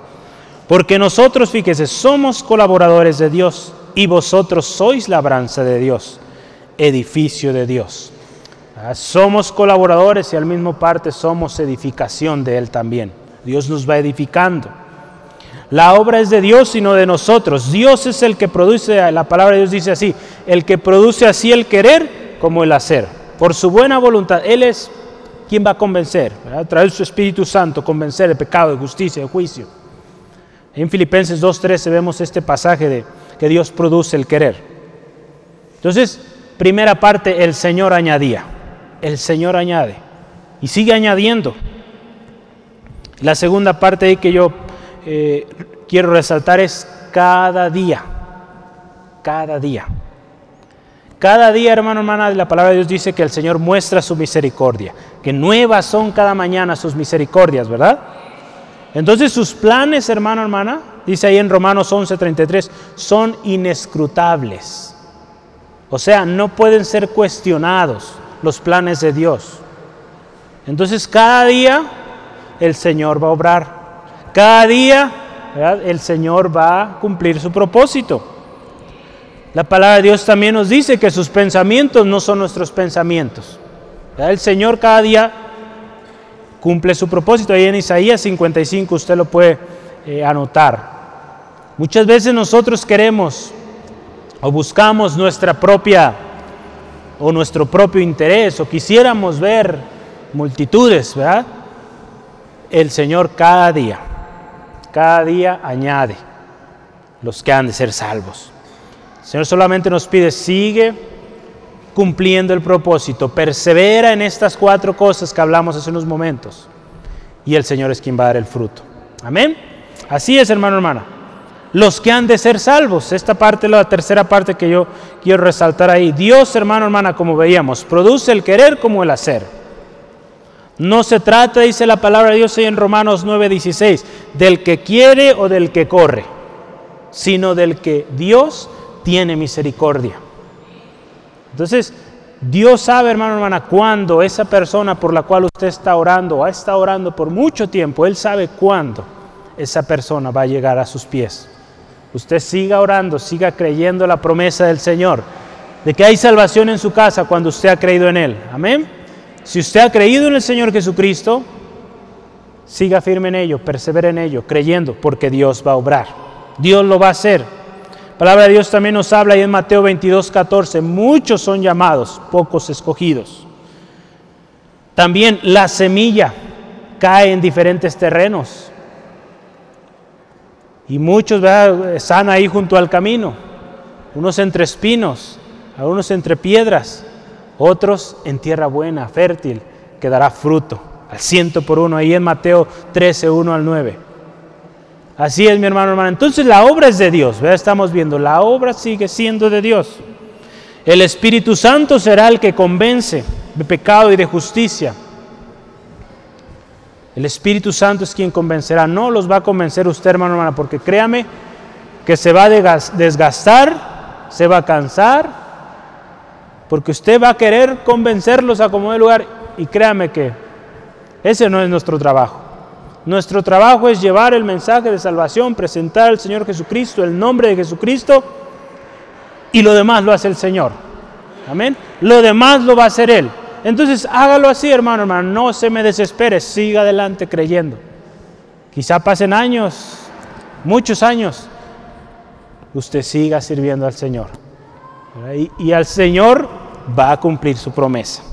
Porque nosotros, fíjese, somos colaboradores de Dios y vosotros sois labranza de Dios, edificio de Dios. Ah, somos colaboradores y al mismo parte somos edificación de Él también. Dios nos va edificando. La obra es de Dios y no de nosotros. Dios es el que produce, la palabra de Dios dice así, el que produce así el querer como el hacer. Por su buena voluntad. Él es quien va a convencer, de su Espíritu Santo, convencer de pecado, de justicia, de juicio. En Filipenses 2.13 vemos este pasaje de que Dios produce el querer. Entonces, primera parte, el Señor añadía el Señor añade y sigue añadiendo. La segunda parte que yo eh, quiero resaltar es cada día, cada día. Cada día, hermano, hermana, la palabra de Dios dice que el Señor muestra su misericordia, que nuevas son cada mañana sus misericordias, ¿verdad? Entonces sus planes, hermano, hermana, dice ahí en Romanos 11:33, son inescrutables. O sea, no pueden ser cuestionados los planes de Dios. Entonces cada día el Señor va a obrar. Cada día el Señor va a cumplir su propósito. La palabra de Dios también nos dice que sus pensamientos no son nuestros pensamientos. El Señor cada día cumple su propósito. Ahí en Isaías 55 usted lo puede eh, anotar. Muchas veces nosotros queremos o buscamos nuestra propia o nuestro propio interés o quisiéramos ver multitudes, ¿verdad? El Señor cada día, cada día añade. los que han de ser salvos. Señor solamente nos pide, sigue cumpliendo el propósito, persevera en estas cuatro cosas que hablamos hace unos momentos, y el Señor es quien va a dar el fruto. Amén. Así es, hermano, hermana. Los que han de ser salvos, esta parte la tercera parte que yo quiero resaltar ahí. Dios, hermano, hermana, como veíamos, produce el querer como el hacer. No se trata, dice la palabra de Dios en Romanos 9:16, del que quiere o del que corre, sino del que Dios tiene misericordia. Entonces, Dios sabe, hermano, hermana, cuándo esa persona por la cual usted está orando o ha estado orando por mucho tiempo, Él sabe cuándo esa persona va a llegar a sus pies. Usted siga orando, siga creyendo la promesa del Señor, de que hay salvación en su casa cuando usted ha creído en Él. Amén. Si usted ha creído en el Señor Jesucristo, siga firme en ello, persevere en ello, creyendo, porque Dios va a obrar. Dios lo va a hacer palabra de Dios también nos habla ahí en Mateo 22, 14, muchos son llamados, pocos escogidos. También la semilla cae en diferentes terrenos. Y muchos están ahí junto al camino, unos entre espinos, algunos entre piedras, otros en tierra buena, fértil, que dará fruto, al ciento por uno, ahí en Mateo 13, 1 al 9. Así es, mi hermano, hermana. Entonces la obra es de Dios. Estamos viendo, la obra sigue siendo de Dios. El Espíritu Santo será el que convence de pecado y de justicia. El Espíritu Santo es quien convencerá. No los va a convencer usted, hermano, hermana, porque créame que se va a desgastar, se va a cansar, porque usted va a querer convencerlos a como de lugar. Y créame que ese no es nuestro trabajo. Nuestro trabajo es llevar el mensaje de salvación, presentar al Señor Jesucristo, el nombre de Jesucristo, y lo demás lo hace el Señor. Amén. Lo demás lo va a hacer Él. Entonces hágalo así, hermano, hermano. No se me desespere, siga adelante creyendo. Quizá pasen años, muchos años, usted siga sirviendo al Señor. Y, y al Señor va a cumplir su promesa.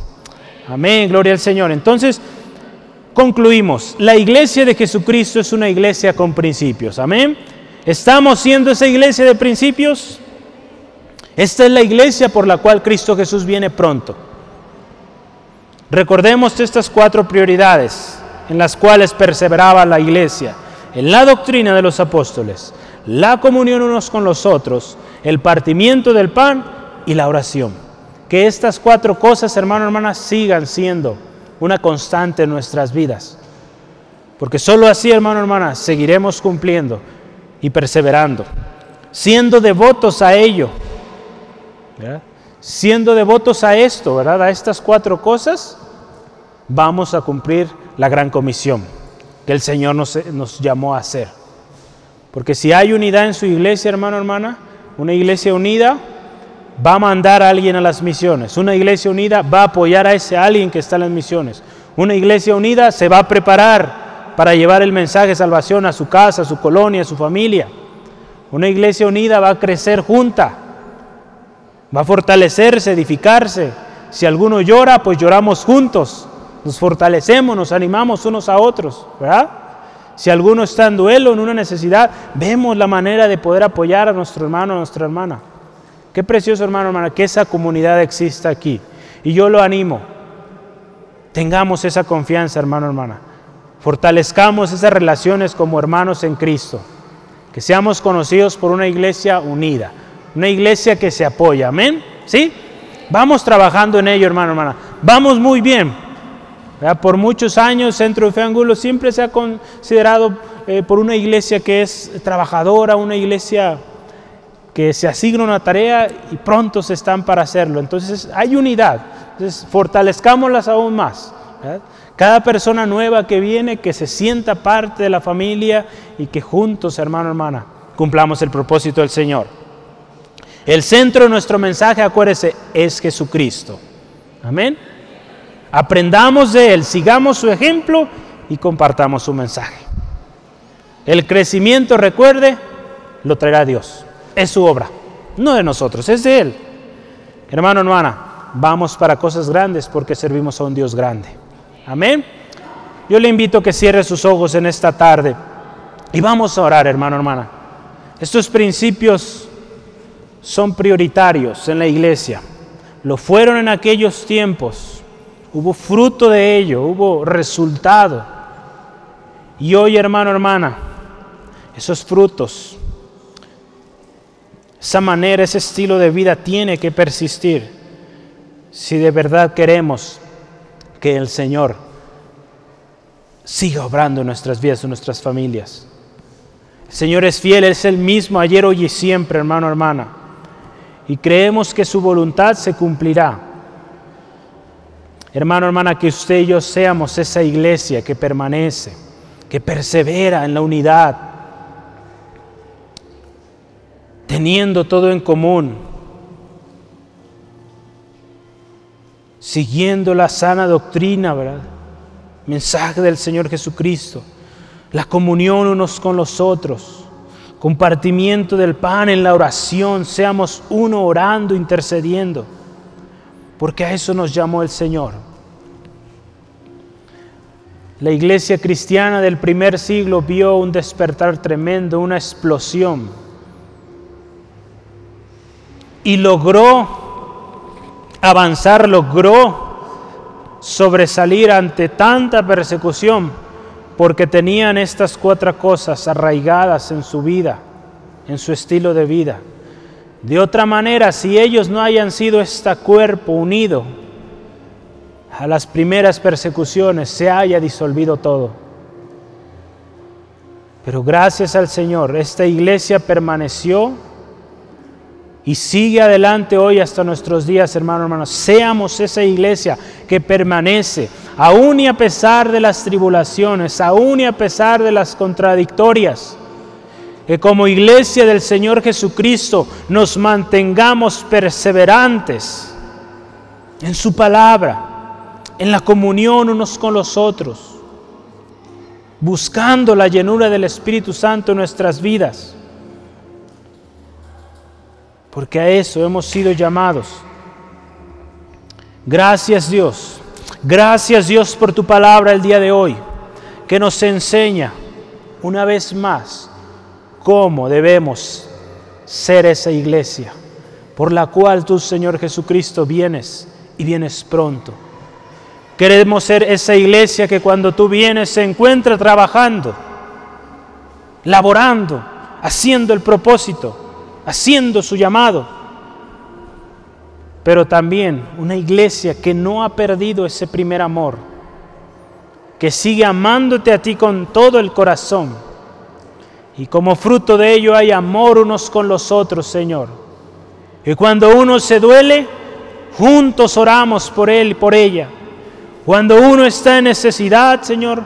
Amén, gloria al Señor. Entonces, concluimos, la iglesia de Jesucristo es una iglesia con principios. Amén. ¿Estamos siendo esa iglesia de principios? Esta es la iglesia por la cual Cristo Jesús viene pronto. Recordemos estas cuatro prioridades en las cuales perseveraba la iglesia. En la doctrina de los apóstoles, la comunión unos con los otros, el partimiento del pan y la oración. Que estas cuatro cosas, hermano, hermanas, sigan siendo una constante en nuestras vidas. Porque solo así, hermano, hermana, seguiremos cumpliendo y perseverando, siendo devotos a ello, siendo devotos a esto, ¿verdad? A estas cuatro cosas, vamos a cumplir la gran comisión que el Señor nos, nos llamó a hacer. Porque si hay unidad en su iglesia, hermano, hermana, una iglesia unida, va a mandar a alguien a las misiones. Una iglesia unida va a apoyar a ese alguien que está en las misiones. Una iglesia unida se va a preparar para llevar el mensaje de salvación a su casa, a su colonia, a su familia. Una iglesia unida va a crecer junta, va a fortalecerse, edificarse. Si alguno llora, pues lloramos juntos. Nos fortalecemos, nos animamos unos a otros, ¿verdad? Si alguno está en duelo, en una necesidad, vemos la manera de poder apoyar a nuestro hermano, a nuestra hermana. Qué precioso, hermano, hermana, que esa comunidad exista aquí. Y yo lo animo. Tengamos esa confianza, hermano, hermana. Fortalezcamos esas relaciones como hermanos en Cristo. Que seamos conocidos por una iglesia unida. Una iglesia que se apoya. Amén. ¿Sí? Vamos trabajando en ello, hermano, hermana. Vamos muy bien. Por muchos años, Centro de Fe Angulo siempre se ha considerado eh, por una iglesia que es trabajadora, una iglesia que se asigna una tarea y pronto se están para hacerlo. Entonces hay unidad. Entonces fortalezcámoslas aún más. Cada persona nueva que viene, que se sienta parte de la familia y que juntos, hermano, hermana, cumplamos el propósito del Señor. El centro de nuestro mensaje, acuérdese, es Jesucristo. Amén. Aprendamos de Él, sigamos su ejemplo y compartamos su mensaje. El crecimiento, recuerde, lo traerá Dios es su obra, no de nosotros, es de Él. Hermano, hermana, vamos para cosas grandes porque servimos a un Dios grande. Amén. Yo le invito a que cierre sus ojos en esta tarde y vamos a orar, hermano, hermana. Estos principios son prioritarios en la iglesia. Lo fueron en aquellos tiempos. Hubo fruto de ello, hubo resultado. Y hoy, hermano, hermana, esos frutos, esa manera, ese estilo de vida tiene que persistir si de verdad queremos que el Señor siga obrando en nuestras vidas, en nuestras familias. El Señor es fiel, es el mismo ayer, hoy y siempre, hermano, hermana. Y creemos que su voluntad se cumplirá. Hermano, hermana, que usted y yo seamos esa iglesia que permanece, que persevera en la unidad, teniendo todo en común, siguiendo la sana doctrina, ¿verdad? Mensaje del Señor Jesucristo, la comunión unos con los otros, compartimiento del pan en la oración, seamos uno orando, intercediendo, porque a eso nos llamó el Señor. La iglesia cristiana del primer siglo vio un despertar tremendo, una explosión, y logró avanzar, logró sobresalir ante tanta persecución porque tenían estas cuatro cosas arraigadas en su vida, en su estilo de vida. De otra manera, si ellos no hayan sido este cuerpo unido a las primeras persecuciones, se haya disolvido todo. Pero gracias al Señor, esta iglesia permaneció y sigue adelante hoy hasta nuestros días, hermanos, hermanos. Seamos esa iglesia que permanece, aún y a pesar de las tribulaciones, aún y a pesar de las contradictorias. Que como iglesia del Señor Jesucristo nos mantengamos perseverantes en su palabra, en la comunión unos con los otros, buscando la llenura del Espíritu Santo en nuestras vidas porque a eso hemos sido llamados. Gracias Dios, gracias Dios por tu palabra el día de hoy, que nos enseña una vez más cómo debemos ser esa iglesia por la cual tú, Señor Jesucristo, vienes y vienes pronto. Queremos ser esa iglesia que cuando tú vienes se encuentra trabajando, laborando, haciendo el propósito haciendo su llamado, pero también una iglesia que no ha perdido ese primer amor, que sigue amándote a ti con todo el corazón. Y como fruto de ello hay amor unos con los otros, Señor. Y cuando uno se duele, juntos oramos por él y por ella. Cuando uno está en necesidad, Señor,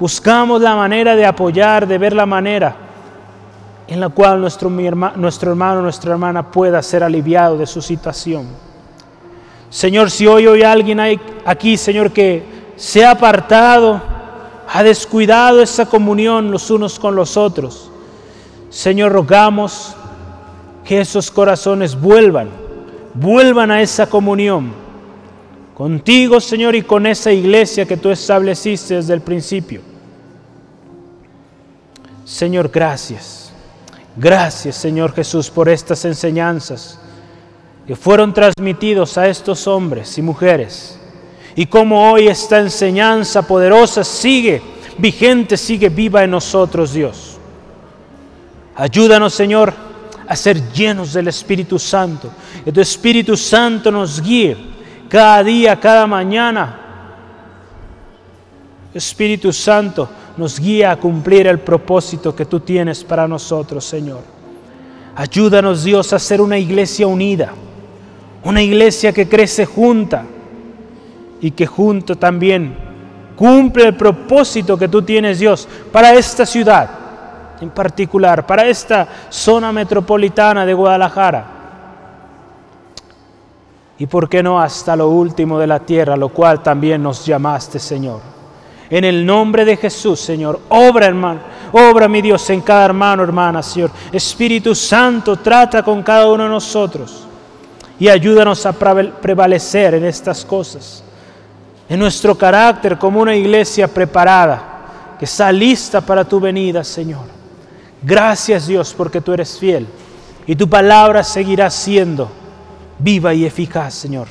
buscamos la manera de apoyar, de ver la manera en la cual nuestro, nuestro hermano, nuestra hermana pueda ser aliviado de su situación. Señor, si hoy hay alguien hay aquí, Señor, que se ha apartado, ha descuidado esa comunión los unos con los otros, Señor, rogamos que esos corazones vuelvan, vuelvan a esa comunión contigo, Señor, y con esa iglesia que tú estableciste desde el principio. Señor, gracias. Gracias Señor Jesús por estas enseñanzas que fueron transmitidos a estos hombres y mujeres. Y como hoy esta enseñanza poderosa sigue vigente, sigue viva en nosotros, Dios. Ayúdanos, Señor, a ser llenos del Espíritu Santo. Que tu Espíritu Santo nos guíe cada día, cada mañana. Espíritu Santo, nos guía a cumplir el propósito que tú tienes para nosotros, Señor. Ayúdanos, Dios, a ser una iglesia unida, una iglesia que crece junta y que junto también cumple el propósito que tú tienes, Dios, para esta ciudad en particular, para esta zona metropolitana de Guadalajara. Y por qué no hasta lo último de la tierra, lo cual también nos llamaste, Señor. En el nombre de Jesús, Señor, obra, hermano, obra, mi Dios, en cada hermano, hermana, Señor. Espíritu Santo, trata con cada uno de nosotros y ayúdanos a prevalecer en estas cosas, en nuestro carácter como una iglesia preparada, que está lista para tu venida, Señor. Gracias Dios porque tú eres fiel y tu palabra seguirá siendo viva y eficaz, Señor.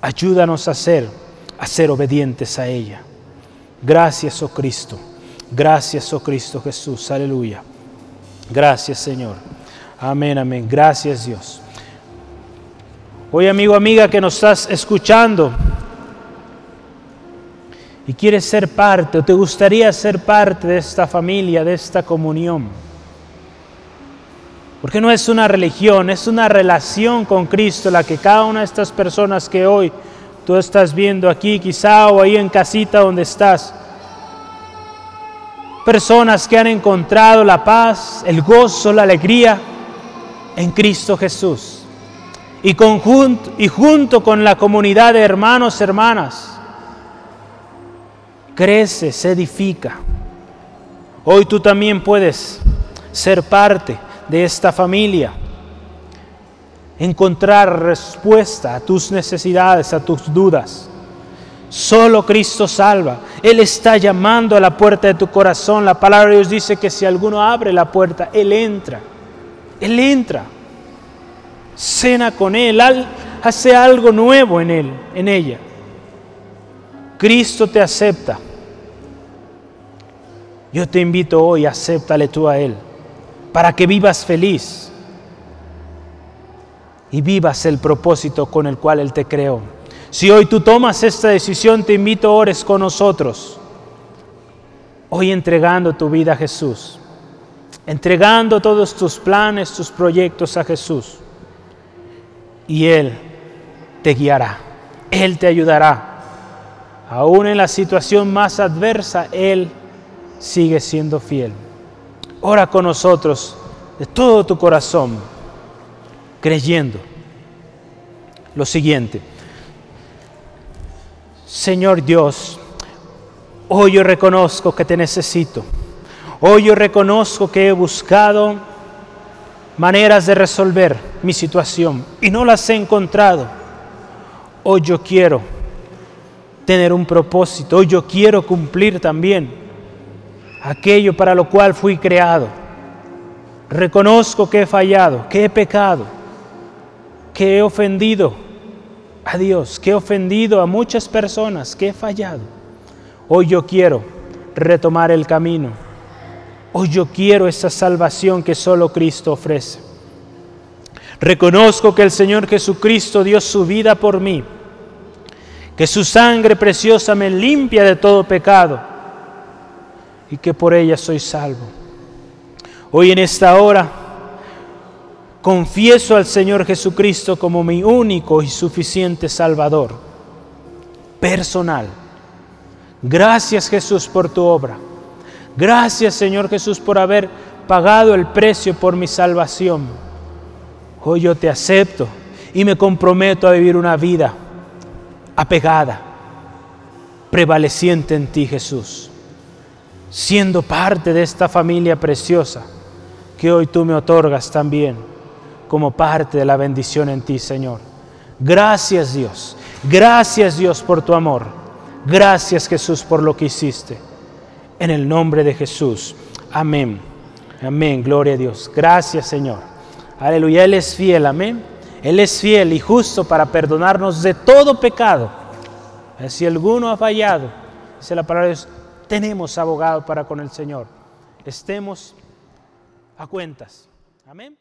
Ayúdanos a ser, a ser obedientes a ella. Gracias, oh Cristo. Gracias, oh Cristo Jesús. Aleluya. Gracias, Señor. Amén, amén. Gracias, Dios. Hoy, amigo, amiga, que nos estás escuchando y quieres ser parte o te gustaría ser parte de esta familia, de esta comunión. Porque no es una religión, es una relación con Cristo la que cada una de estas personas que hoy tú estás viendo aquí, quizá o ahí en casita donde estás, personas que han encontrado la paz, el gozo, la alegría en Cristo Jesús. Y, y junto con la comunidad de hermanos, hermanas, crece, se edifica. Hoy tú también puedes ser parte de esta familia, encontrar respuesta a tus necesidades, a tus dudas. Solo Cristo salva. Él está llamando a la puerta de tu corazón. La palabra de Dios dice que si alguno abre la puerta, Él entra. Él entra. Cena con Él. Hace algo nuevo en Él, en ella. Cristo te acepta. Yo te invito hoy, acéptale tú a Él, para que vivas feliz y vivas el propósito con el cual Él te creó. Si hoy tú tomas esta decisión, te invito a ores con nosotros. Hoy entregando tu vida a Jesús, entregando todos tus planes, tus proyectos a Jesús. Y Él te guiará, Él te ayudará aún en la situación más adversa, Él sigue siendo fiel. Ora con nosotros de todo tu corazón, creyendo lo siguiente. Señor Dios, hoy yo reconozco que te necesito. Hoy yo reconozco que he buscado maneras de resolver mi situación y no las he encontrado. Hoy yo quiero tener un propósito. Hoy yo quiero cumplir también aquello para lo cual fui creado. Reconozco que he fallado, que he pecado, que he ofendido a Dios, que he ofendido a muchas personas, que he fallado. Hoy yo quiero retomar el camino. Hoy yo quiero esa salvación que solo Cristo ofrece. Reconozco que el Señor Jesucristo dio su vida por mí que su sangre preciosa me limpia de todo pecado y que por ella soy salvo. Hoy en esta hora confieso al Señor Jesucristo como mi único y suficiente Salvador personal. Gracias Jesús por tu obra. Gracias Señor Jesús por haber pagado el precio por mi salvación. Hoy yo te acepto y me comprometo a vivir una vida apegada, prevaleciente en ti, Jesús, siendo parte de esta familia preciosa que hoy tú me otorgas también como parte de la bendición en ti, Señor. Gracias Dios, gracias Dios por tu amor, gracias Jesús por lo que hiciste. En el nombre de Jesús, amén, amén, gloria a Dios. Gracias Señor. Aleluya, Él es fiel, amén. Él es fiel y justo para perdonarnos de todo pecado. Si alguno ha fallado, dice la palabra de Dios, tenemos abogado para con el Señor. Estemos a cuentas. Amén.